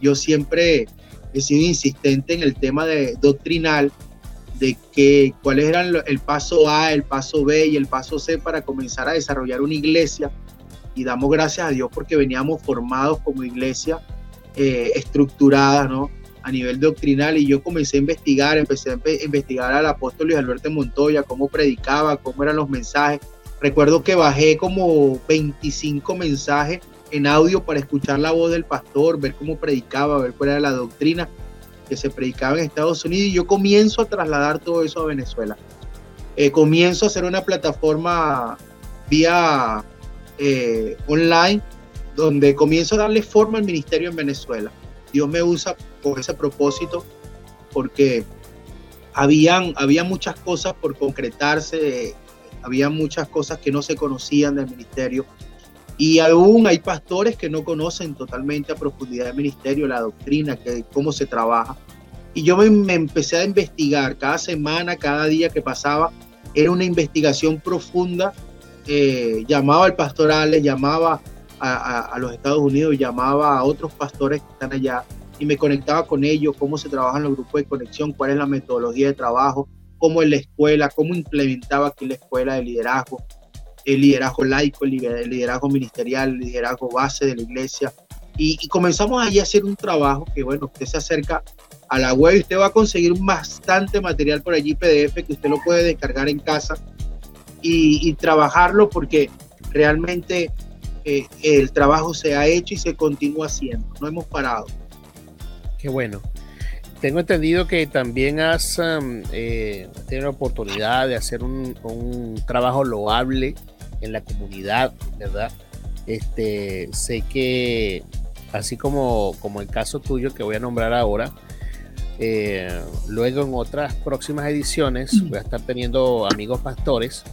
yo siempre he sido insistente en el tema de doctrinal de que cuáles eran el paso A, el paso B y el paso C para comenzar a desarrollar una iglesia. Y damos gracias a Dios porque veníamos formados como iglesia eh, estructurada, ¿no? A nivel doctrinal y yo comencé a investigar, empecé a investigar al apóstol Luis Alberto Montoya, cómo predicaba, cómo eran los mensajes. Recuerdo que bajé como 25 mensajes en audio para escuchar la voz del pastor, ver cómo predicaba, ver cuál era la doctrina que se predicaba en Estados Unidos y yo comienzo a trasladar todo eso a Venezuela. Eh, comienzo a hacer una plataforma vía eh, online donde comienzo a darle forma al ministerio en Venezuela. Dios me usa con ese propósito porque habían, había muchas cosas por concretarse, había muchas cosas que no se conocían del ministerio y aún hay pastores que no conocen totalmente a profundidad el ministerio, la doctrina, que, cómo se trabaja. Y yo me, empecé a investigar cada semana, cada día que pasaba, era una investigación profunda. Eh, llamaba al pastoral, llamaba a, los Estados Unidos, llamaba a otros pastores que están allá y me conectaba con ellos, cómo se trabajan los grupos de conexión, cuál es la metodología de trabajo, cómo en la escuela, cómo implementaba aquí la escuela de liderazgo, el liderazgo laico, el liderazgo ministerial, el liderazgo base de la iglesia. Y, comenzamos allí a hacer un trabajo que, bueno, usted se acerca a la web y usted va a conseguir bastante material por allí, PDF, que usted lo puede descargar en casa y, trabajarlo porque realmente eh, el trabajo se ha hecho y se continúa haciendo. No hemos parado. Qué bueno. Tengo entendido que también has um, eh, tenido la oportunidad de hacer un, un, trabajo loable en la comunidad, ¿verdad? Este, sé que, así como, como el caso tuyo que voy a nombrar ahora, eh, luego en otras próximas ediciones voy a estar teniendo amigos pastores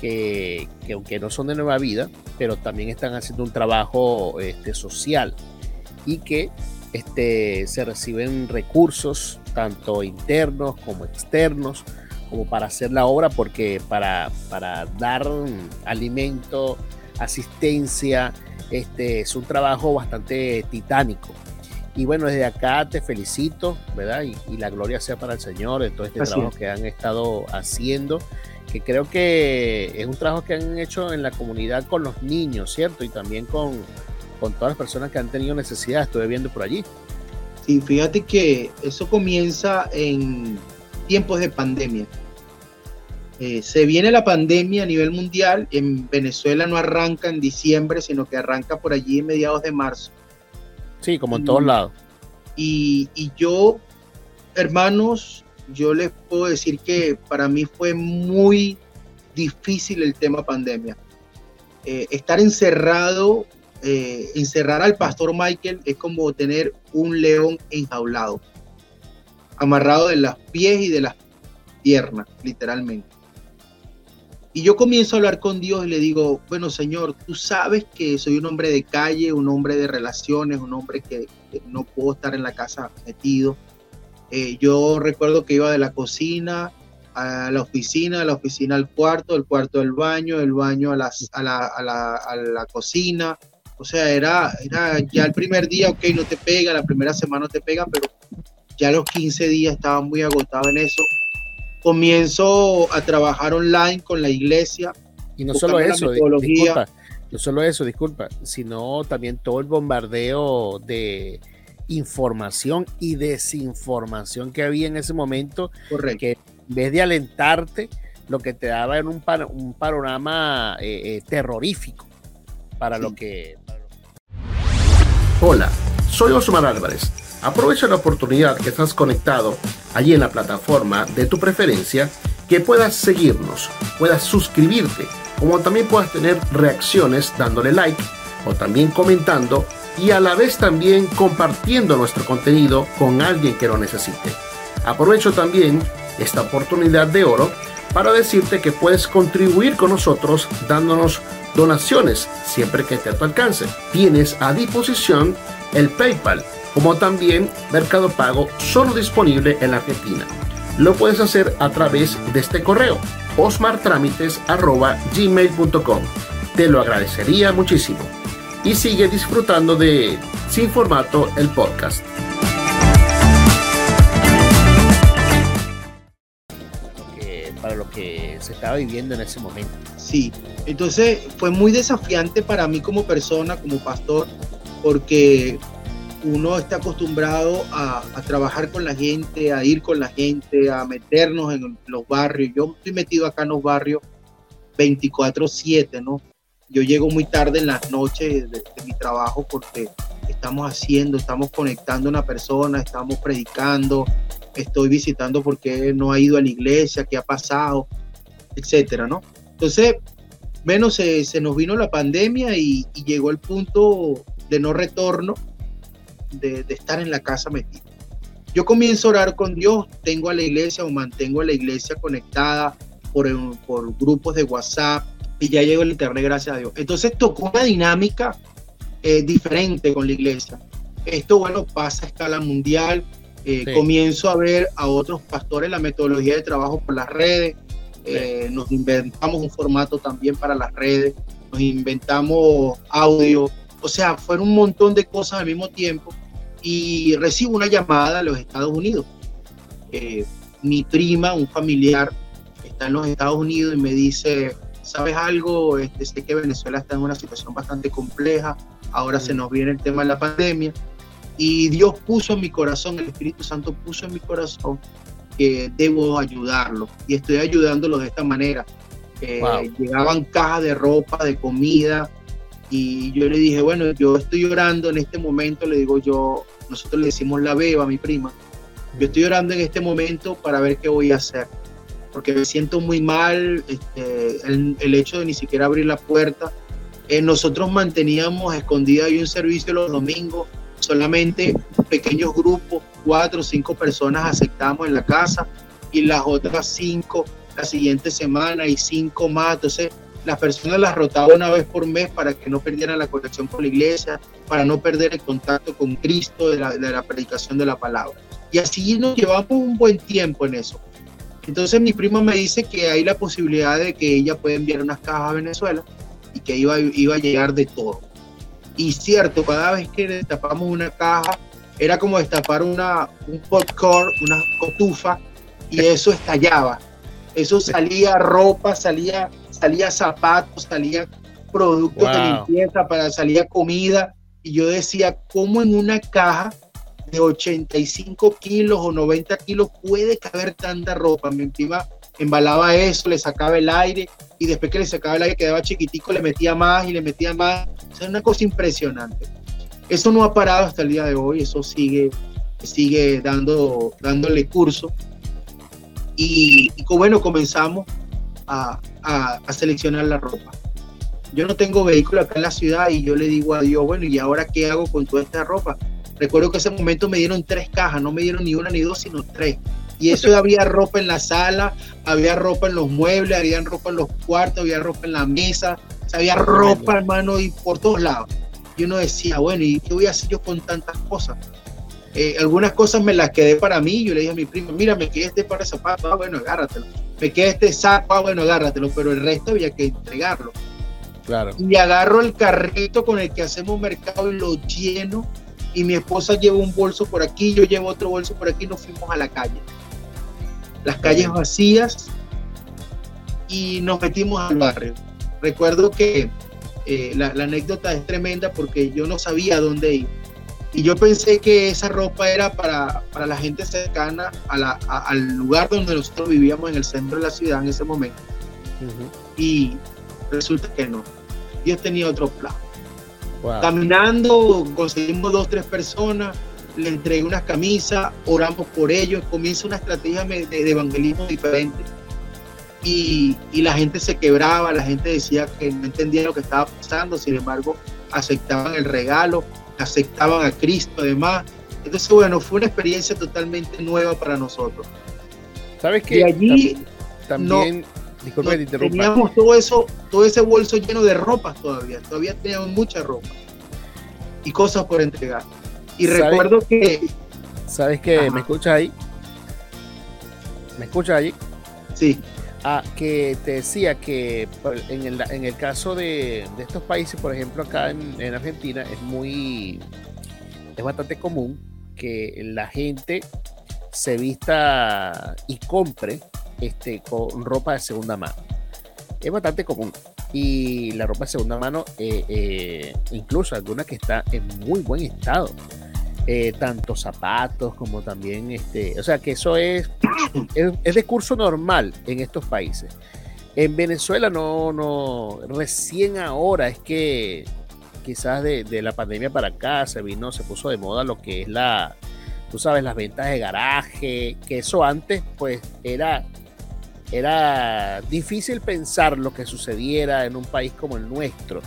que, aunque no son de nueva vida, pero también están haciendo un trabajo este, social y que este, se reciben recursos tanto internos como externos como para hacer la obra porque para, para dar alimento, asistencia, este, es un trabajo bastante titánico. Y bueno, desde acá te felicito, ¿verdad? Y, la gloria sea para el Señor de todo este trabajo que han estado haciendo, que creo que es un trabajo que han hecho en la comunidad con los niños, ¿cierto? Y también con, con todas las personas que han tenido necesidad, estuve viendo por allí. Sí, fíjate que eso comienza en tiempos de pandemia. Eh, se viene la pandemia a nivel mundial, en Venezuela no arranca en diciembre, sino que arranca por allí en mediados de marzo Sí, como en todos lados. Y, yo, hermanos, yo les puedo decir que para mí fue muy difícil el tema pandemia. Eh, estar encerrado, eh, encerrar al pastor Michael es como tener un león enjaulado, amarrado de las pies y de las piernas, literalmente. Y yo comienzo a hablar con Dios y le digo, bueno Señor, tú sabes que soy un hombre de calle, un hombre de relaciones, un hombre que, no puedo estar en la casa metido. Eh, yo recuerdo que iba de la cocina a la oficina, de la oficina al cuarto, del cuarto al baño, del baño a, las, a, la, a, la, a la cocina. O sea, era, era ya el primer día, ok, no te pega, la primera semana no te pega, pero ya los 15 días estaba muy agotado en eso comienzo a trabajar online con la iglesia. Y no solo eso, disculpa, no solo eso, disculpa, sino también todo el bombardeo de información y desinformación que había en ese momento, Correcto. que en vez de alentarte, lo que te daba era un, un panorama eh, eh, terrorífico para lo que... Hola, soy Osmar Álvarez Aprovecha la oportunidad que estás conectado allí en la plataforma de tu preferencia, que puedas seguirnos, puedas suscribirte, como también puedas tener reacciones dándole like o también comentando y a la vez también compartiendo nuestro contenido con alguien que lo necesite. Aprovecho también esta oportunidad de oro para decirte que puedes contribuir con nosotros dándonos donaciones siempre que esté a tu alcance. Tienes a disposición el PayPal como también Mercado Pago solo disponible en la Argentina. Lo puedes hacer a través de este correo osmartramites.gmail.com Te lo agradecería muchísimo. Y sigue disfrutando de Sin Formato el podcast. para lo que se estaba viviendo en ese momento. Sí, entonces fue muy desafiante para mí como persona, como pastor, porque uno está acostumbrado a, trabajar con la gente, a ir con la gente, a meternos en los barrios. Yo estoy metido acá en los barrios 24/7, ¿no? Yo llego muy tarde en las noches de, mi trabajo porque estamos haciendo, estamos conectando a una persona, estamos predicando, estoy visitando porque no ha ido a la iglesia, qué ha pasado, etcétera, ¿no? Entonces, menos se, nos vino la pandemia y llegó el punto de no retorno de, estar en la casa metido. Yo comienzo a orar con Dios, tengo a la iglesia o mantengo a la iglesia conectada por, por grupos de WhatsApp y ya llego el internet, gracias a Dios. Entonces tocó una dinámica eh, diferente con la iglesia. Esto, bueno, pasa a escala mundial. Eh, comienzo a ver a otros pastores la metodología de trabajo por las redes. Eh, nos inventamos un formato también para las redes. Nos inventamos audio. O sea, fueron un montón de cosas al mismo tiempo y recibo una llamada a los Estados Unidos. Eh, mi prima, un familiar, está en los Estados Unidos y me dice, ¿sabes algo? Este, sé que Venezuela está en una situación bastante compleja, ahora se nos viene el tema de la pandemia y Dios puso en mi corazón, el Espíritu Santo puso en mi corazón que debo ayudarlo y estoy ayudándolo de esta manera. Eh, llegaban cajas de ropa, de comida, y yo le dije, bueno, yo estoy orando en este momento, le digo yo, nosotros le decimos la beba a mi prima, yo estoy orando en este momento para ver qué voy a hacer, porque me siento muy mal, este, el, hecho de ni siquiera abrir la puerta. Eh, nosotros manteníamos escondida ahí un servicio los domingos, solamente pequeños grupos, cuatro o cinco personas aceptamos en la casa y las otras cinco la siguiente semana y cinco más. Entonces, las personas las rotaban una vez por mes para que no perdieran la conexión con la iglesia, para no perder el contacto con Cristo de la, de la predicación de la palabra. Y así nos llevamos un buen tiempo en eso. Entonces mi prima me dice que hay la posibilidad de que ella pueda enviar unas cajas a Venezuela y que iba, iba a llegar de todo. Y cierto, cada vez que destapamos una caja, era como destapar una, un popcorn, una cotufa, y eso estallaba. Eso salía ropa, salía, salía zapatos, salía productos de limpieza, para, salía comida. Y yo decía, ¿cómo en una caja de 85 kilos o 90 kilos puede caber tanta ropa? Mi prima embalaba eso, le sacaba el aire y después que le sacaba el aire quedaba chiquitico, le metía más y le metía más. O sea, una cosa impresionante. Eso no ha parado hasta el día de hoy, eso sigue, sigue dando, dándole curso. Y, bueno, comenzamos a, a, seleccionar la ropa. Yo no tengo vehículo acá en la ciudad y yo le digo a Dios, bueno, ¿y ahora qué hago con toda esta ropa? Recuerdo que ese momento me dieron tres cajas, no me dieron ni una ni dos, sino tres. Y eso había ropa en la sala, había ropa en los muebles, había ropa en los cuartos, había ropa en la mesa, había ropa, hermano, y por todos lados. Y uno decía, bueno, ¿y qué voy a hacer yo con tantas cosas? Eh, algunas cosas me las quedé para mí. Yo le dije a mi primo, mira, me quedé este par de zapatos, ah, bueno, agárratelo. Me quedé este saco, ah, bueno, agárratelo. Pero el resto había que entregarlo. Claro. Y agarro el carrito con el que hacemos mercado y lo lleno. Y mi esposa lleva un bolso por aquí, yo llevo otro bolso por aquí y nos fuimos a la calle. Las calles vacías y nos metimos al barrio. Recuerdo que eh, la, anécdota es tremenda porque yo no sabía dónde ir. Y yo pensé que esa ropa era para, para la gente cercana a la, al lugar donde nosotros vivíamos en el centro de la ciudad en ese momento. Y resulta que no. Dios tenía otro plan. Caminando, conseguimos dos, tres personas, le entregué unas camisas, oramos por ellos, comienza una estrategia de, de evangelismo diferente y, la gente se quebraba, la gente decía que no entendía lo que estaba pasando, sin embargo, aceptaban el regalo, aceptaban a Cristo además. Entonces, bueno, fue una experiencia totalmente nueva para nosotros. ¿Sabes qué? Y allí también, teníamos todo eso, todo ese bolso lleno de ropa todavía, todavía teníamos mucha ropa y cosas por entregar. Y recuerdo que... ¿Sabes qué? ¿Me escuchas ahí? ¿Me escuchas ahí? Sí. Ah, que te decía que en el, en el caso de, estos países, por ejemplo acá en, Argentina, es muy, es bastante común que la gente se vista y compre este, con ropa de segunda mano. Es bastante común. Y la ropa de segunda mano, eh, eh, incluso alguna que está en muy buen estado. Eh, tanto zapatos como también, este, o sea que eso es, es, de curso normal en estos países. En Venezuela no, no, recién ahora es que quizás de, de, la pandemia para acá se vino, se puso de moda lo que es la, tú sabes, las ventas de garaje, que eso antes pues era, era difícil pensar lo que sucediera en un país como el nuestro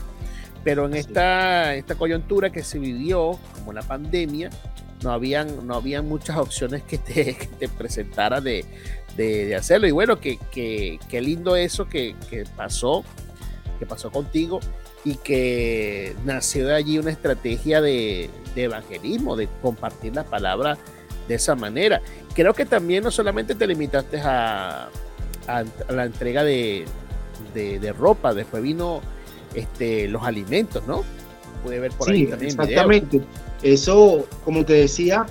pero en esta, esta coyuntura que se vivió, como la pandemia, no habían, no habían muchas opciones que te, que te presentara de, de, hacerlo. Y bueno, que, que, lindo eso que, que, pasó, que pasó contigo y que nació de allí una estrategia de, de evangelismo, de compartir la palabra de esa manera. Creo que también no solamente te limitaste a, a, la entrega de, de, de ropa, después vino este, los alimentos, ¿no? Puede ver por ahí también. Exactamente. Eso, como te decía,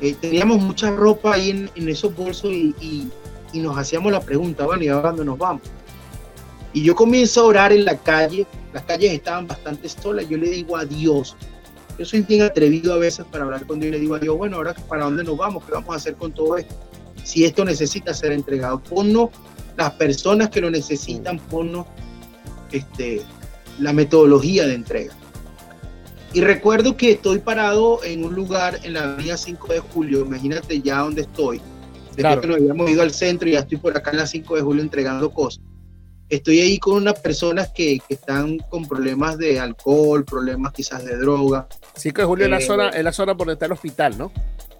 eh, teníamos mucha ropa ahí en, esos bolsos y, nos hacíamos la pregunta, bueno, ¿y ahora dónde nos vamos? Y yo comienzo a orar en la calle, las calles estaban bastante solas, yo le digo a Dios, yo soy bien atrevido a veces para hablar con Dios y le digo a Dios, bueno, ahora para dónde nos vamos, qué vamos a hacer con todo esto, si esto necesita ser entregado, ponnos las personas que lo necesitan, ponnos este, la metodología de entrega. Y recuerdo que estoy parado en un lugar en la avenida 5 de julio, imagínate ya donde estoy. Desde que nos habíamos ido al centro y ya estoy por acá en la 5 de julio entregando cosas. Estoy ahí con unas personas que, que están con problemas de alcohol, problemas quizás de droga. 5 de julio es, la eh, zona, es la zona por donde está el hospital, ¿no?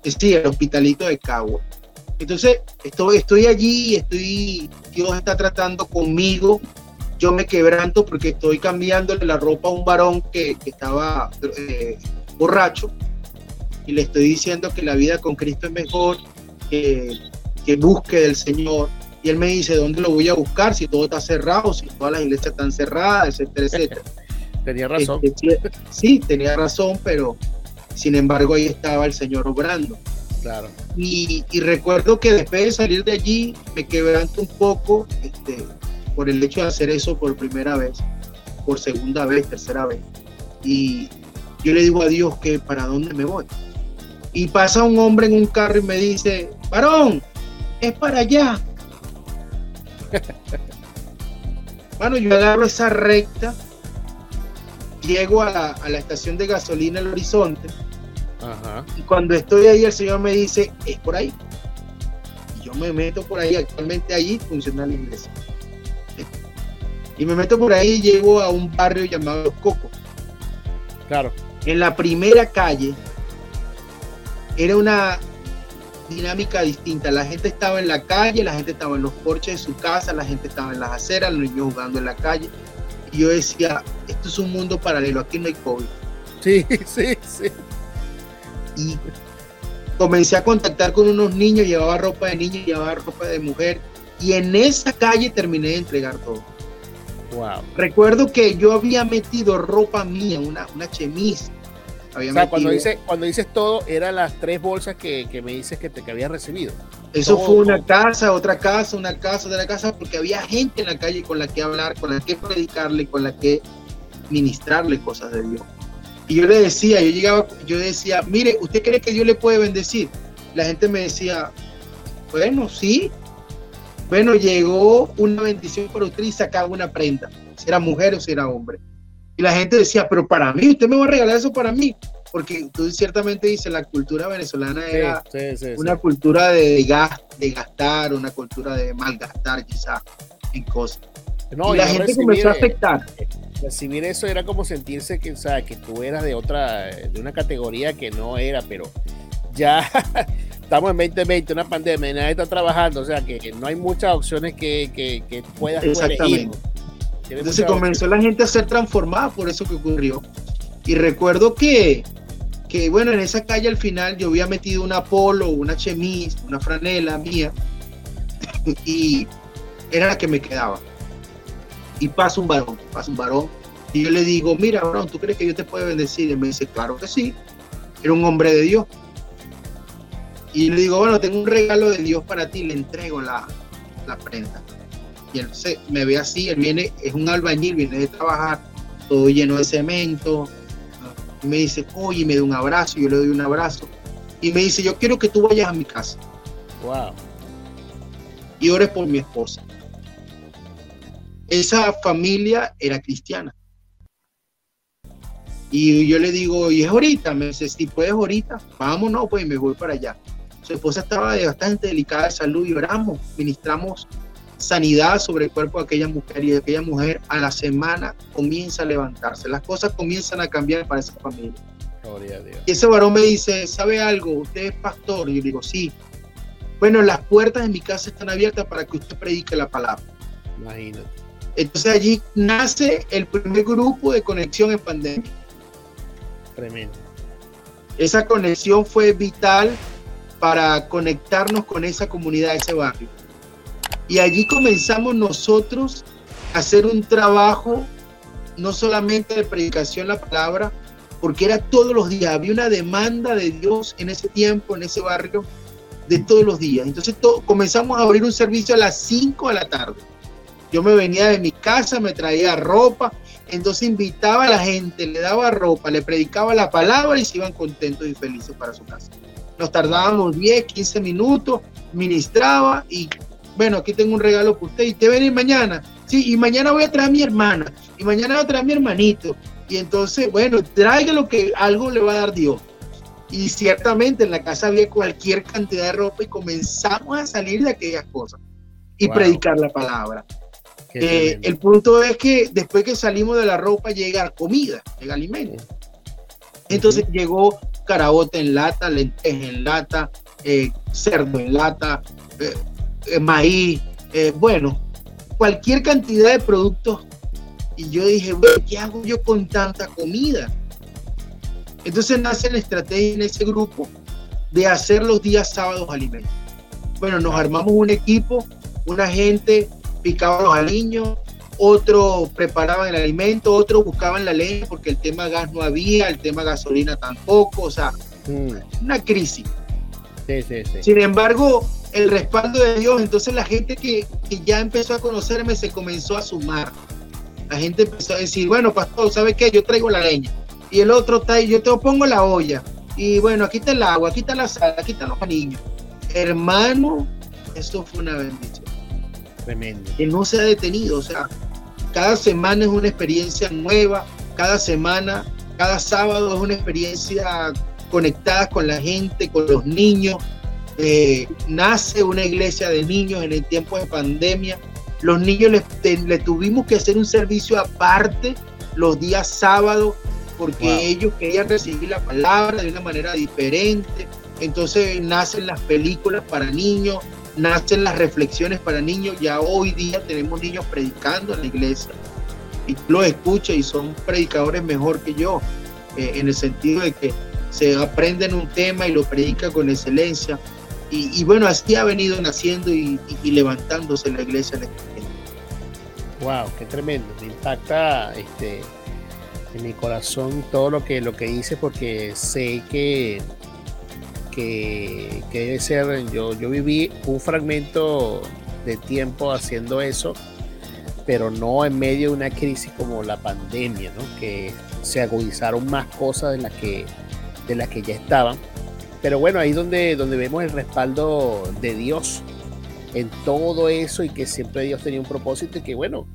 Sí, el hospitalito de Cagua. Entonces, estoy, estoy allí, estoy, Dios está tratando conmigo, yo me quebranto porque estoy cambiándole la ropa a un varón que, que estaba eh, borracho y le estoy diciendo que la vida con Cristo es mejor, que, que busque del Señor. Y él me dice, ¿dónde lo voy a buscar? Si todo está cerrado, si todas las iglesias están cerradas, etcétera, etcétera. tenía razón. Este, sí, tenía razón, pero sin embargo ahí estaba el Señor obrando. Claro. Y, y, recuerdo que después de salir de allí me quebranto un poco este, por el hecho de hacer eso por primera vez, por segunda vez, tercera vez. Y yo le digo a Dios que para dónde me voy. Y pasa un hombre en un carro y me dice, varón, es para allá. bueno, yo agarro esa recta, llego a la, a la estación de gasolina El Horizonte Ajá. Y cuando estoy ahí, el Señor me dice, es por ahí. Y yo me meto por ahí, actualmente allí funciona la iglesia. Y me meto por ahí y llego a un barrio llamado Los Cocos. Claro. En la primera calle era una dinámica distinta. La gente estaba en la calle, la gente estaba en los porches de su casa, la gente estaba en las aceras, los niños jugando en la calle. Y yo decía, esto es un mundo paralelo, aquí no hay COVID. Sí, sí, sí y comencé a contactar con unos niños, llevaba ropa de niño, llevaba ropa de mujer y en esa calle terminé de entregar todo. Wow. Recuerdo que yo había metido ropa mía, una, una chemise. Había o sea, cuando, dice, cuando dices todo, eran las tres bolsas que, que me dices que te que habías recibido. Eso fue una casa, otra casa, una casa de la casa, porque había gente en la calle con la que hablar, con la que predicarle, con la que ministrarle cosas de Dios. Y yo le decía, yo llegaba, yo decía, mire, ¿usted cree que Dios le puede bendecir? La gente me decía, bueno, sí. Bueno, llegó una bendición para usted y sacaba una prenda, si era mujer o si era hombre. Y la gente decía, pero para mí, usted me va a regalar eso para mí. Porque tú ciertamente dices, la cultura venezolana era una cultura de, de gastar, una cultura de malgastar quizás en cosas. No, y la gente comenzó a afectar. Recibir eso era como sentirse que, o sea, que tú eras de otra, de una categoría que no era, pero ya estamos en 2020, una pandemia, nadie está trabajando, o sea, que, no hay muchas opciones que, que, que puedas elegir. Entonces comenzó la gente a ser transformada por eso que ocurrió. Y recuerdo que, que, bueno, en esa calle al final yo había metido una polo, una chemise, una franela mía, y era la que me quedaba y pasa un varón, pasa un varón, y yo le digo, mira, varón, ¿tú crees que Dios te puede bendecir? Y me dice, claro que sí, era un hombre de Dios. Y le digo, bueno, tengo un regalo de Dios para ti, le entrego la, la prenda. Y él se, me ve así, él viene, es un albañil, viene de trabajar, todo lleno de cemento. Y me dice, oye, me da un abrazo, yo le doy un abrazo. Y me dice, yo quiero que tú vayas a mi casa. Wow. Y ores por mi esposa esa familia era cristiana. Y yo le digo, ¿y es ahorita? Me dice, si puedes ahorita, vámonos, pues me voy para allá. Su esposa estaba de bastante delicada de salud y oramos, ministramos sanidad sobre el cuerpo de aquella mujer y aquella mujer a la semana comienza a levantarse. Las cosas comienzan a cambiar para esa familia. Y ese varón me dice, ¿sabe algo? ¿Usted es pastor? Y yo digo, sí. Bueno, las puertas de mi casa están abiertas para que usted predique la palabra. Imagínate. Entonces allí nace el primer grupo de conexión en pandemia. Tremendo. Esa conexión fue vital para conectarnos con esa comunidad, ese barrio. Y allí comenzamos nosotros a hacer un trabajo no solamente de predicación la palabra, porque era todos los días, había una demanda de Dios en ese tiempo, en ese barrio, de todos los días. Entonces comenzamos a abrir un servicio a las 5 de la tarde yo me venía de mi casa, me traía ropa, entonces invitaba a la gente, le daba ropa, le predicaba la palabra y se iban contentos y felices para su casa. Nos tardábamos 10, 15 minutos, ministraba y bueno, aquí tengo un regalo para usted y te venir mañana. Sí, y mañana voy a traer a mi hermana y mañana voy a traer a mi hermanito. Y entonces, bueno, traiga lo que algo le va a dar Dios. Y ciertamente en la casa había cualquier cantidad de ropa y comenzamos a salir de aquellas cosas y predicar la palabra. Eh, el punto es que después que salimos de la ropa llega comida, llega alimento. Entonces llegó carabote en lata, lenteja en lata, eh, cerdo en lata, eh, maíz, bueno, cualquier cantidad de productos. Y yo dije, ¿qué hago yo con tanta comida? Entonces nace la estrategia en ese grupo de hacer los días sábados alimentos. Bueno, nos armamos un equipo, una gente picaba los aliños, otro preparaba el alimento, otro buscaban la leña porque el tema gas no había, el tema gasolina tampoco, o sea, mm. una crisis. Sí, sí, sí. Sin embargo, el respaldo de Dios, entonces la gente que, que, ya empezó a conocerme se comenzó a sumar. La gente empezó a decir, bueno, pastor, ¿sabes qué? Yo traigo la leña. Y el otro está ahí, yo te pongo la olla. Y bueno, aquí está el agua, aquí está la sal, aquí están los niños. Hermano, esto fue una bendición. Tremendo. Que no se ha detenido, o sea, cada semana es una experiencia nueva, cada semana, cada sábado es una experiencia conectada con la gente, con los niños. Eh, nace una iglesia de niños en el tiempo de pandemia. Los niños le, tuvimos que hacer un servicio aparte los días sábados porque ellos querían recibir la palabra de una manera diferente. Entonces nacen las películas para niños, nacen las reflexiones para niños. Ya hoy día tenemos niños predicando en la iglesia y lo escucho y son predicadores mejor que yo, eh, en el sentido de que se aprenden un tema y lo predican con excelencia. Y, bueno, así ha venido naciendo y, levantándose la iglesia en este tiempo. Wow, qué tremendo. Me impacta este, en mi corazón todo lo que, lo que dice porque sé que que, debe ser, yo, yo viví un fragmento de tiempo haciendo eso, pero no en medio de una crisis como la pandemia, ¿no? que se agudizaron más cosas de las que, de las que ya estaban. Pero bueno, ahí donde, donde vemos el respaldo de Dios en todo eso y que siempre Dios tenía un propósito y que bueno,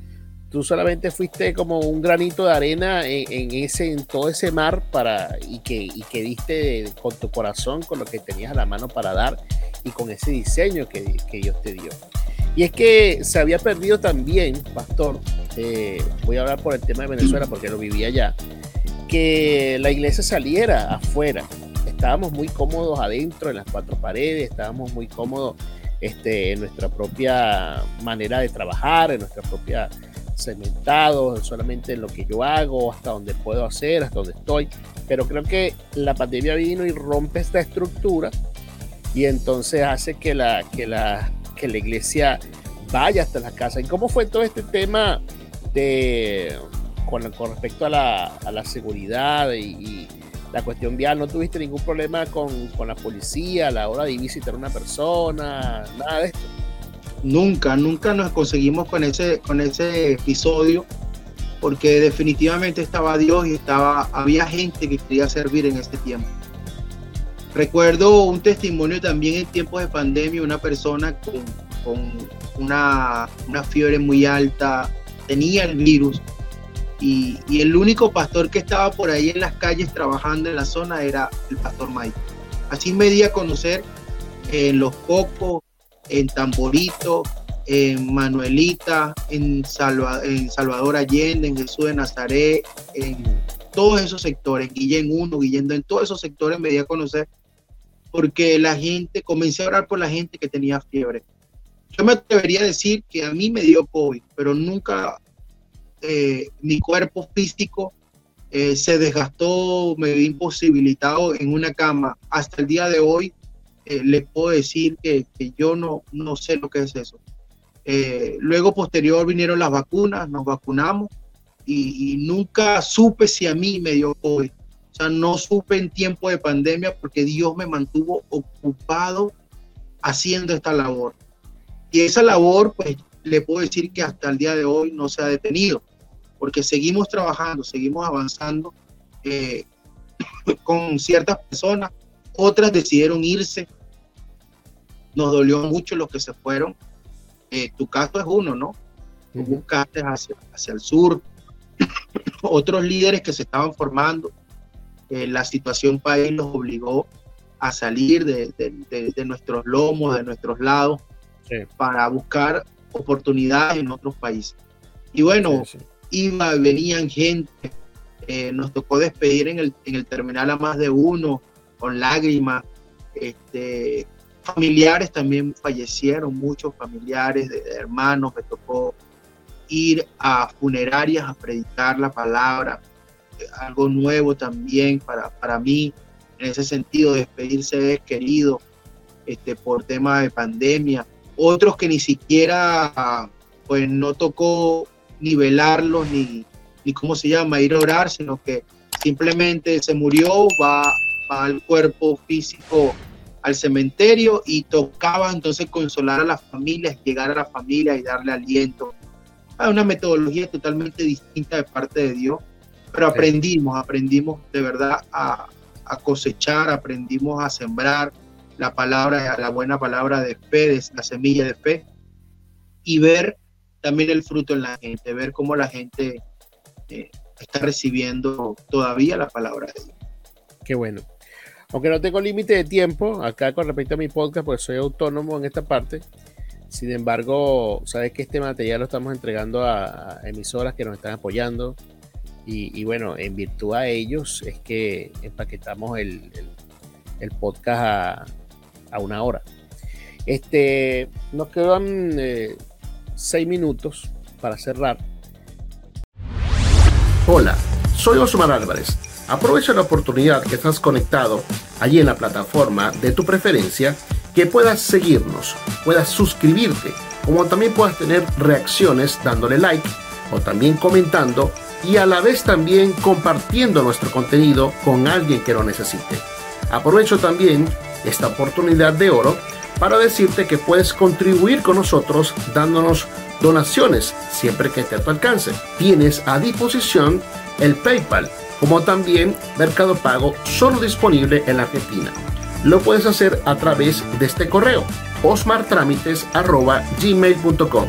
tú solamente fuiste como un granito de arena en, ese, en todo ese mar para, y, que, y que diste con tu corazón, con lo que tenías a la mano para dar y con ese diseño que, que Dios te dio. Y es que se había perdido también, pastor, eh, voy a hablar por el tema de Venezuela porque lo vivía allá, que la iglesia saliera afuera. Estábamos muy cómodos adentro, en las cuatro paredes, estábamos muy cómodos este, en nuestra propia manera de trabajar, en nuestra propia cementado solamente en lo que yo hago, hasta donde puedo hacer, hasta donde estoy. Pero creo que la pandemia vino y rompe esta estructura y entonces hace que la, que la, que la iglesia vaya hasta la casa. ¿Y cómo fue todo este tema de, con, con respecto a la, a la seguridad y, la cuestión vial? ¿No tuviste ningún problema con, con la policía a la hora de visitar a una persona? Nada de esto. Nunca, nunca nos conseguimos con ese, con ese episodio, porque definitivamente estaba Dios y estaba, había gente que quería servir en ese tiempo. Recuerdo un testimonio también en tiempos de pandemia, una persona con, con una, una, fiebre muy alta, tenía el virus y, y, el único pastor que estaba por ahí en las calles trabajando en la zona era el pastor Mike. Así me di a conocer en Los Cocos, en Tamborito, en Manuelita, en, Salvador Allende, en Jesús de Nazaret, en todos esos sectores, Guillén 1, Guillén en todos esos sectores me di a conocer porque la gente, comencé a orar por la gente que tenía fiebre. Yo me atrevería a decir que a mí me dio COVID, pero nunca eh, mi cuerpo físico eh, se desgastó, me vi imposibilitado en una cama. Hasta el día de hoy eh, le puedo decir que, yo no, no sé lo que es eso. Eh, luego, posterior, vinieron las vacunas, nos vacunamos y, nunca supe si a mí me dio COVID. O sea, no supe en tiempo de pandemia porque Dios me mantuvo ocupado haciendo esta labor. Y esa labor, pues, le puedo decir que hasta el día de hoy no se ha detenido, porque seguimos trabajando, seguimos avanzando eh, con ciertas personas otras decidieron irse. Nos dolió mucho los que se fueron. Eh, tu caso es uno, ¿no? Tú buscaste hacia, hacia el sur. Otros líderes que se estaban formando. Eh, la situación país los obligó a salir de, de, nuestros lomos, de nuestros lados, para buscar oportunidades en otros países. Y bueno, iba, venían gente, eh, nos tocó despedir en el, en el terminal a más de uno, con lágrimas, este, familiares también fallecieron, muchos familiares de, hermanos, me tocó ir a funerarias a predicar la palabra, algo nuevo también para, para mí, en ese sentido, despedirse de querido este, por tema de pandemia. Otros que ni siquiera, pues no tocó nivelarlos ni, ni cómo se llama, ir a orar, sino que simplemente se murió, va, va al cuerpo físico al cementerio y tocaba entonces consolar a las familias, llegar a la familia y darle aliento. Hay una metodología totalmente distinta de parte de Dios, pero aprendimos, aprendimos de verdad a, a cosechar, aprendimos a sembrar la palabra, la buena palabra de fe, la semilla de fe, y ver también el fruto en la gente, ver cómo la gente eh, está recibiendo todavía la palabra de Dios. Qué bueno. Aunque no tengo límite de tiempo acá con respecto a mi podcast, porque soy autónomo en esta parte. Sin embargo, sabes que este material lo estamos entregando a, emisoras que nos están apoyando. Y, bueno, en virtud a ellos es que empaquetamos el, podcast a, una hora. Este, nos quedan eh, seis minutos para cerrar. Hola, soy Osmar Álvarez Aprovecha la oportunidad que estás conectado allí en la plataforma de tu preferencia, que puedas seguirnos, puedas suscribirte, como también puedas tener reacciones dándole like o también comentando y a la vez también compartiendo nuestro contenido con alguien que lo necesite. Aprovecho también esta oportunidad de oro para decirte que puedes contribuir con nosotros dándonos donaciones siempre que esté a tu alcance. Tienes a disposición el PayPal como también Mercado Pago solo disponible en la Argentina. Lo puedes hacer a través de este correo osmartramites.gmail.com.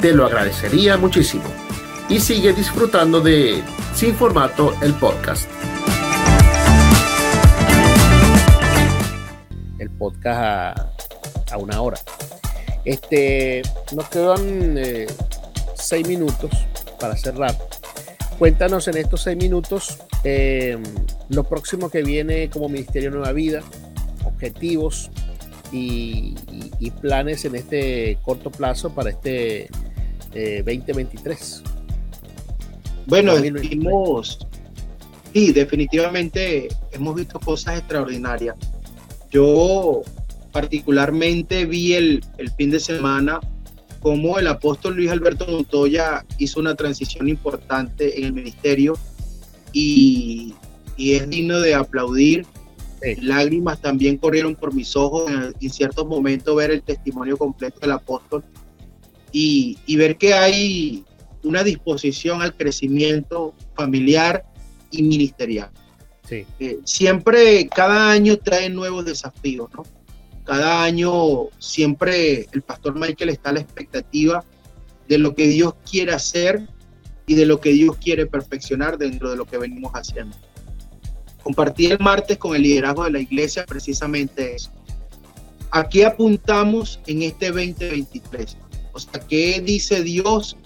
Te lo agradecería muchísimo. Y sigue disfrutando de Sin Formato el podcast. El podcast a, una hora. Este, nos quedan eh, seis minutos para cerrar. Cuéntanos en estos seis minutos eh, lo próximo que viene como Ministerio Nueva Vida, objetivos y, planes en este corto plazo para este 2023. Eh, bueno, vimos, sí, definitivamente hemos visto cosas extraordinarias. Yo particularmente vi el, el fin de semana cómo el apóstol Luis Alberto Montoya hizo una transición importante en el ministerio y, es digno de aplaudir. Lágrimas también corrieron por mis ojos en, ciertos momentos ver el testimonio completo del apóstol y, ver que hay una disposición al crecimiento familiar y ministerial. Eh, siempre, cada año trae nuevos desafíos, ¿no? Cada año siempre el pastor Michael está a la expectativa de lo que Dios quiere hacer y de lo que Dios quiere perfeccionar dentro de lo que venimos haciendo. Compartí el martes con el liderazgo de la iglesia precisamente eso. ¿A qué apuntamos en este 2023? O sea, ¿qué dice Dios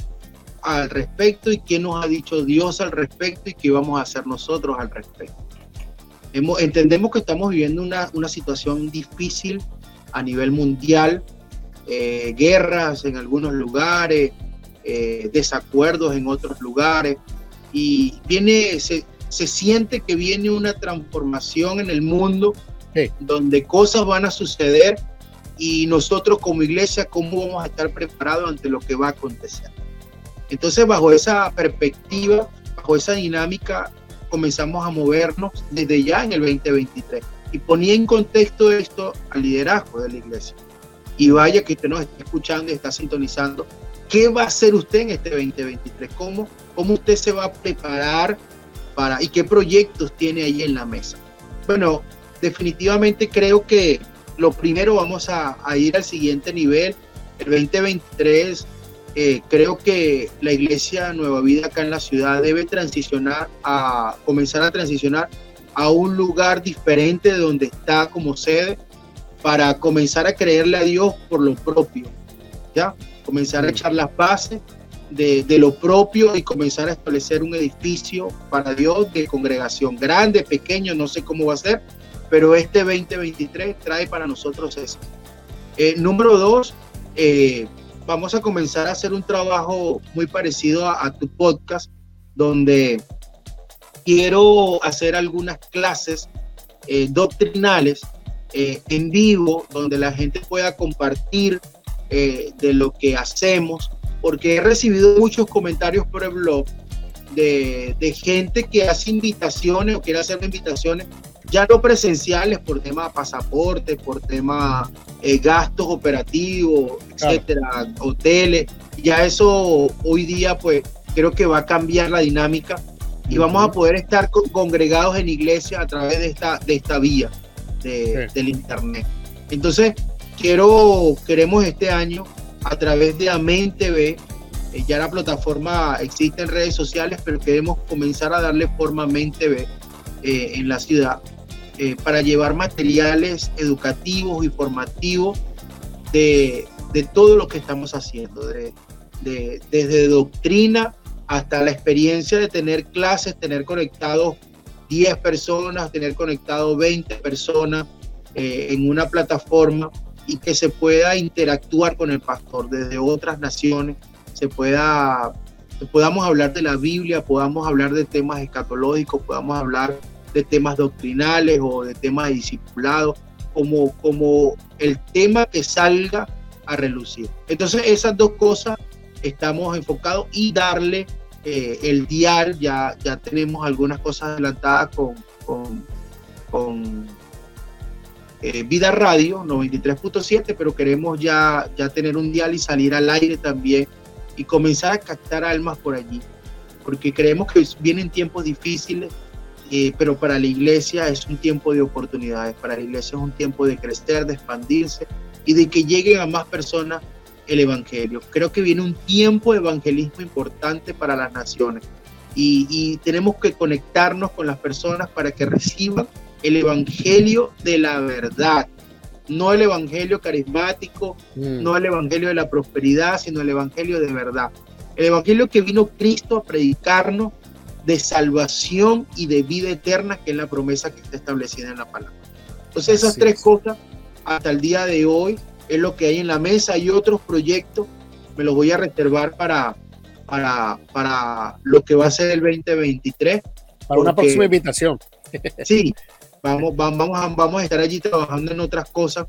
al respecto y qué nos ha dicho Dios al respecto y qué vamos a hacer nosotros al respecto? Entendemos que estamos viviendo una, una situación difícil a nivel mundial, eh, guerras en algunos lugares, eh, desacuerdos en otros lugares y viene, se, se, siente que viene una transformación en el mundo donde cosas van a suceder y nosotros como iglesia, ¿cómo vamos a estar preparados ante lo que va a acontecer? Entonces, bajo esa perspectiva, bajo esa dinámica, comenzamos a movernos desde ya en el 2023. Y ponía en contexto esto al liderazgo de la iglesia. Y vaya que usted nos está escuchando y está sintonizando ¿Qué va a hacer usted en este 2023? ¿Cómo, cómo usted se va a preparar para y qué proyectos tiene ahí en la mesa? Bueno, definitivamente creo que lo primero vamos a, ir al siguiente nivel. El 2023 eh, creo que la iglesia Nueva Vida acá en la ciudad debe transicionar a comenzar a transicionar a un lugar diferente de donde está como sede para comenzar a creerle a Dios por lo propio. ¿Ya? comenzar a echar las bases de, lo propio y comenzar a establecer un edificio para Dios de congregación grande, pequeño, no sé cómo va a ser, pero este 2023 trae para nosotros eso. Eh, número dos, eh, vamos a comenzar a hacer un trabajo muy parecido a, tu podcast, donde quiero hacer algunas clases eh, doctrinales en vivo, donde la gente pueda compartir de lo que hacemos, porque he recibido muchos comentarios por el blog de, de, gente que hace invitaciones o quiere hacer invitaciones ya no presenciales por tema pasaporte, por tema eh, gastos operativos, etcétera, hoteles. Ya eso hoy día, pues creo que va a cambiar la dinámica y vamos a poder estar congregados en iglesia a través de esta, de esta vía del internet. Entonces, quiero, queremos este año a través de Amén TV, eh, ya la plataforma existe en redes sociales, pero queremos comenzar a darle forma a Amén TV eh, en la ciudad eh, para llevar materiales educativos y formativos de, de, todo lo que estamos haciendo, de, de, desde doctrina hasta la experiencia de tener clases, tener conectados 10 personas, tener conectados 20 personas eh, en una plataforma y que se pueda interactuar con el pastor desde otras naciones, se pueda, podamos hablar de la Biblia, podamos hablar de temas escatológicos, podamos hablar de temas doctrinales o de temas de como, como el tema que salga a relucir. Entonces esas dos cosas estamos enfocados y darle eh, el dial, ya, ya tenemos algunas cosas adelantadas con, con, eh, Vida Radio 93.7, pero queremos ya, ya tener un dial y salir al aire también y comenzar a captar almas por allí, porque creemos que vienen tiempos difíciles, eh, pero para la iglesia es un tiempo de oportunidades, para la iglesia es un tiempo de crecer, de expandirse y de que lleguen a más personas el Evangelio. Creo que viene un tiempo de evangelismo importante para las naciones y, tenemos que conectarnos con las personas para que reciban el Evangelio de la verdad, no el Evangelio carismático, mm. no el Evangelio de la prosperidad, sino el Evangelio de verdad. El Evangelio que vino Cristo a predicarnos de salvación y de vida eterna, que es la promesa que está establecida en la palabra. Entonces esas tres cosas hasta el día de hoy es lo que hay en la mesa y otros proyectos me los voy a reservar para, para, para lo que va a ser el 2023. Para una próxima invitación. sí, vamos, vamos, a, vamos a estar allí trabajando en otras cosas.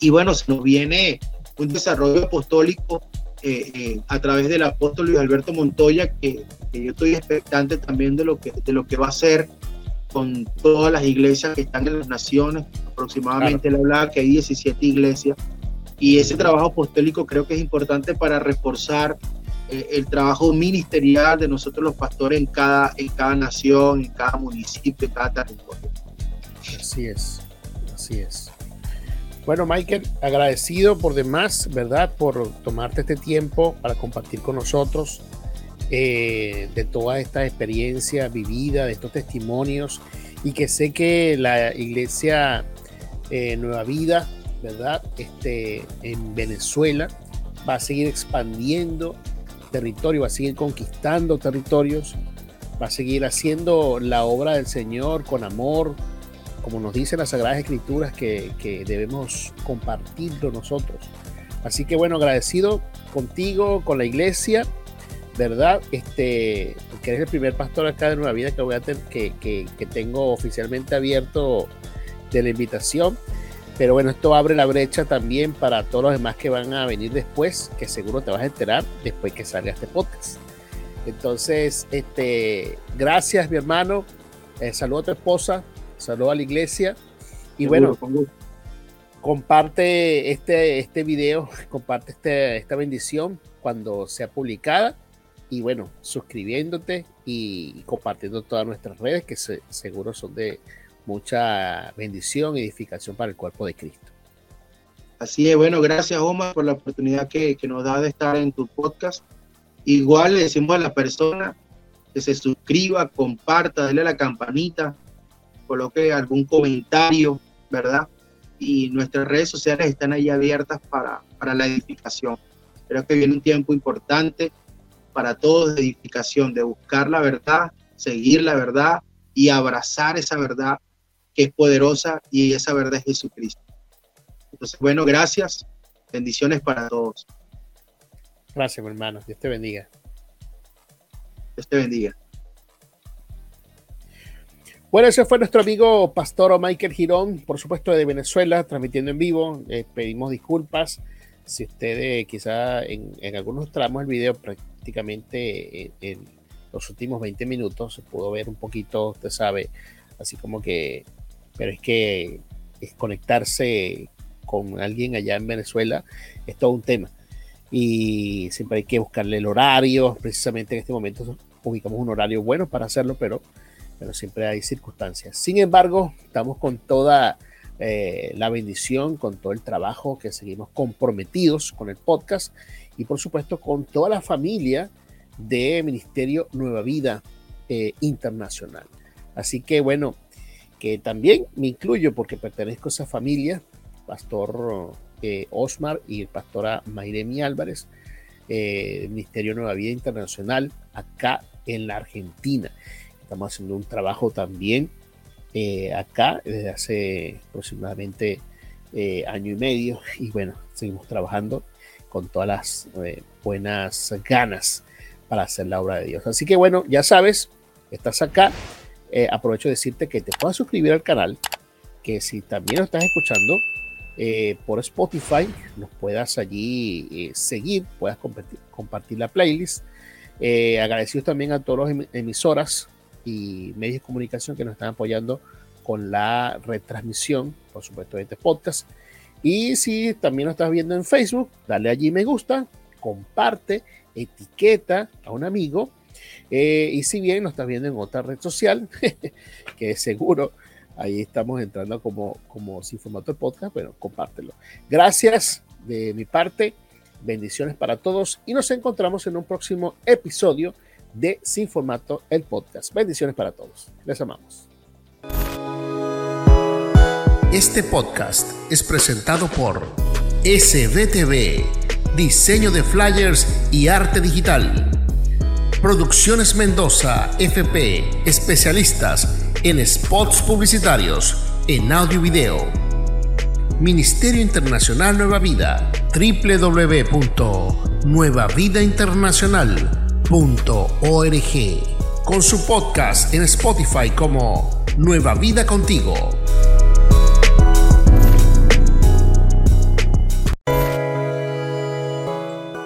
Y bueno, se nos viene un desarrollo apostólico eh, eh, a través del apóstol Luis Alberto Montoya, que, yo estoy expectante también de lo que, de lo que va a hacer con todas las iglesias que están en las naciones. Aproximadamente él hablaba que hay 17 iglesias. Y ese trabajo apostólico creo que es importante para reforzar eh, el trabajo ministerial de nosotros los pastores en cada, en cada nación, en cada municipio, en cada territorio. Así es, así es. Bueno, Michael, agradecido por demás, ¿verdad? Por tomarte este tiempo para compartir con nosotros eh, de toda esta experiencia vivida, de estos testimonios, y que sé que la iglesia eh, Nueva Vida, ¿verdad? Este, en Venezuela va a seguir expandiendo territorio, va a seguir conquistando territorios, va a seguir haciendo la obra del Señor con amor, como nos dicen las Sagradas Escrituras, que, debemos compartirlo nosotros. Así que bueno, agradecido contigo, con la iglesia, ¿verdad? Este, que eres el primer pastor acá de Nueva Vida que, voy a que, que, tengo oficialmente abierto de la invitación. Pero bueno, esto abre la brecha también para todos los demás que van a venir después, que seguro te vas a enterar después que salga este podcast. Entonces, este, gracias mi hermano. Eh, saludo a tu esposa, saludo a la iglesia. Y bueno, comparte este, este video, comparte este, esta bendición cuando sea publicada. Y bueno, suscribiéndote y compartiendo todas nuestras redes que seguro son de mucha bendición y edificación para el cuerpo de Cristo. Así es, bueno, gracias Omar por la oportunidad que, que nos da de estar en tu podcast. Igual le decimos a la persona que se suscriba, comparta, dale a la campanita, coloque algún comentario, ¿verdad? Y nuestras redes sociales están ahí abiertas para, para la edificación. Creo que viene un tiempo importante para todos de edificación, de buscar la verdad, seguir la verdad y abrazar esa verdad que es poderosa y esa verdad es Jesucristo. Entonces, bueno, gracias. Bendiciones para todos. Gracias, mi hermano. Dios te bendiga. Dios te bendiga. Bueno, ese fue nuestro amigo Pastor Michael Girón, por supuesto de Venezuela, transmitiendo en vivo. Eh, pedimos disculpas si ustedes quizá en, algunos tramos del video prácticamente en, en, los últimos 20 minutos se pudo ver un poquito, usted sabe, así como que, pero es que es conectarse con alguien allá en Venezuela es todo un tema. Y siempre hay que buscarle el horario, precisamente en este momento ubicamos un horario bueno para hacerlo, pero pero siempre hay circunstancias. Sin embargo, estamos con toda eh, la bendición, con todo el trabajo que seguimos comprometidos con el podcast y por supuesto con toda la familia de Ministerio Nueva Vida eh, Internacional. Así que bueno, que también me incluyo porque pertenezco a esa familia, Pastor eh, Osmar y Pastora Mayremi Álvarez, Ministerio Nueva Vida Internacional, acá en la Argentina. Estamos haciendo un trabajo también eh, acá desde hace aproximadamente eh, año y medio y bueno, seguimos trabajando con todas las eh, buenas ganas para hacer la obra de Dios. Así que bueno, ya sabes, estás acá. aprovecho de decirte que te puedas suscribir al canal, que si también lo estás escuchando por Spotify, nos puedas allí seguir, puedas compartir, compartir la playlist. agradecidos también a todas las emisoras y medios de comunicación que nos están apoyando con la retransmisión, por supuesto, de este podcast. Y si también lo estás viendo en Facebook, dale allí me gusta, comparte, etiqueta a un amigo. Eh, y si bien lo estás viendo en otra red social, que seguro ahí estamos entrando como, como sin formato de podcast, bueno, compártelo. Gracias de mi parte, bendiciones para todos y nos encontramos en un próximo episodio de Sin Formato, el podcast. Bendiciones para todos. Les amamos. Este podcast es presentado por SBTV, diseño de flyers y arte digital. Producciones Mendoza, FP, especialistas en spots publicitarios, en audio y video. Ministerio Internacional Nueva Vida, www.nuevavidainternacional.com .org con su podcast en Spotify como Nueva Vida Contigo.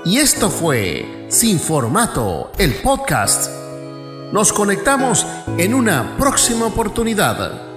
Y esto fue Sin Formato, el podcast. Nos conectamos en una próxima oportunidad.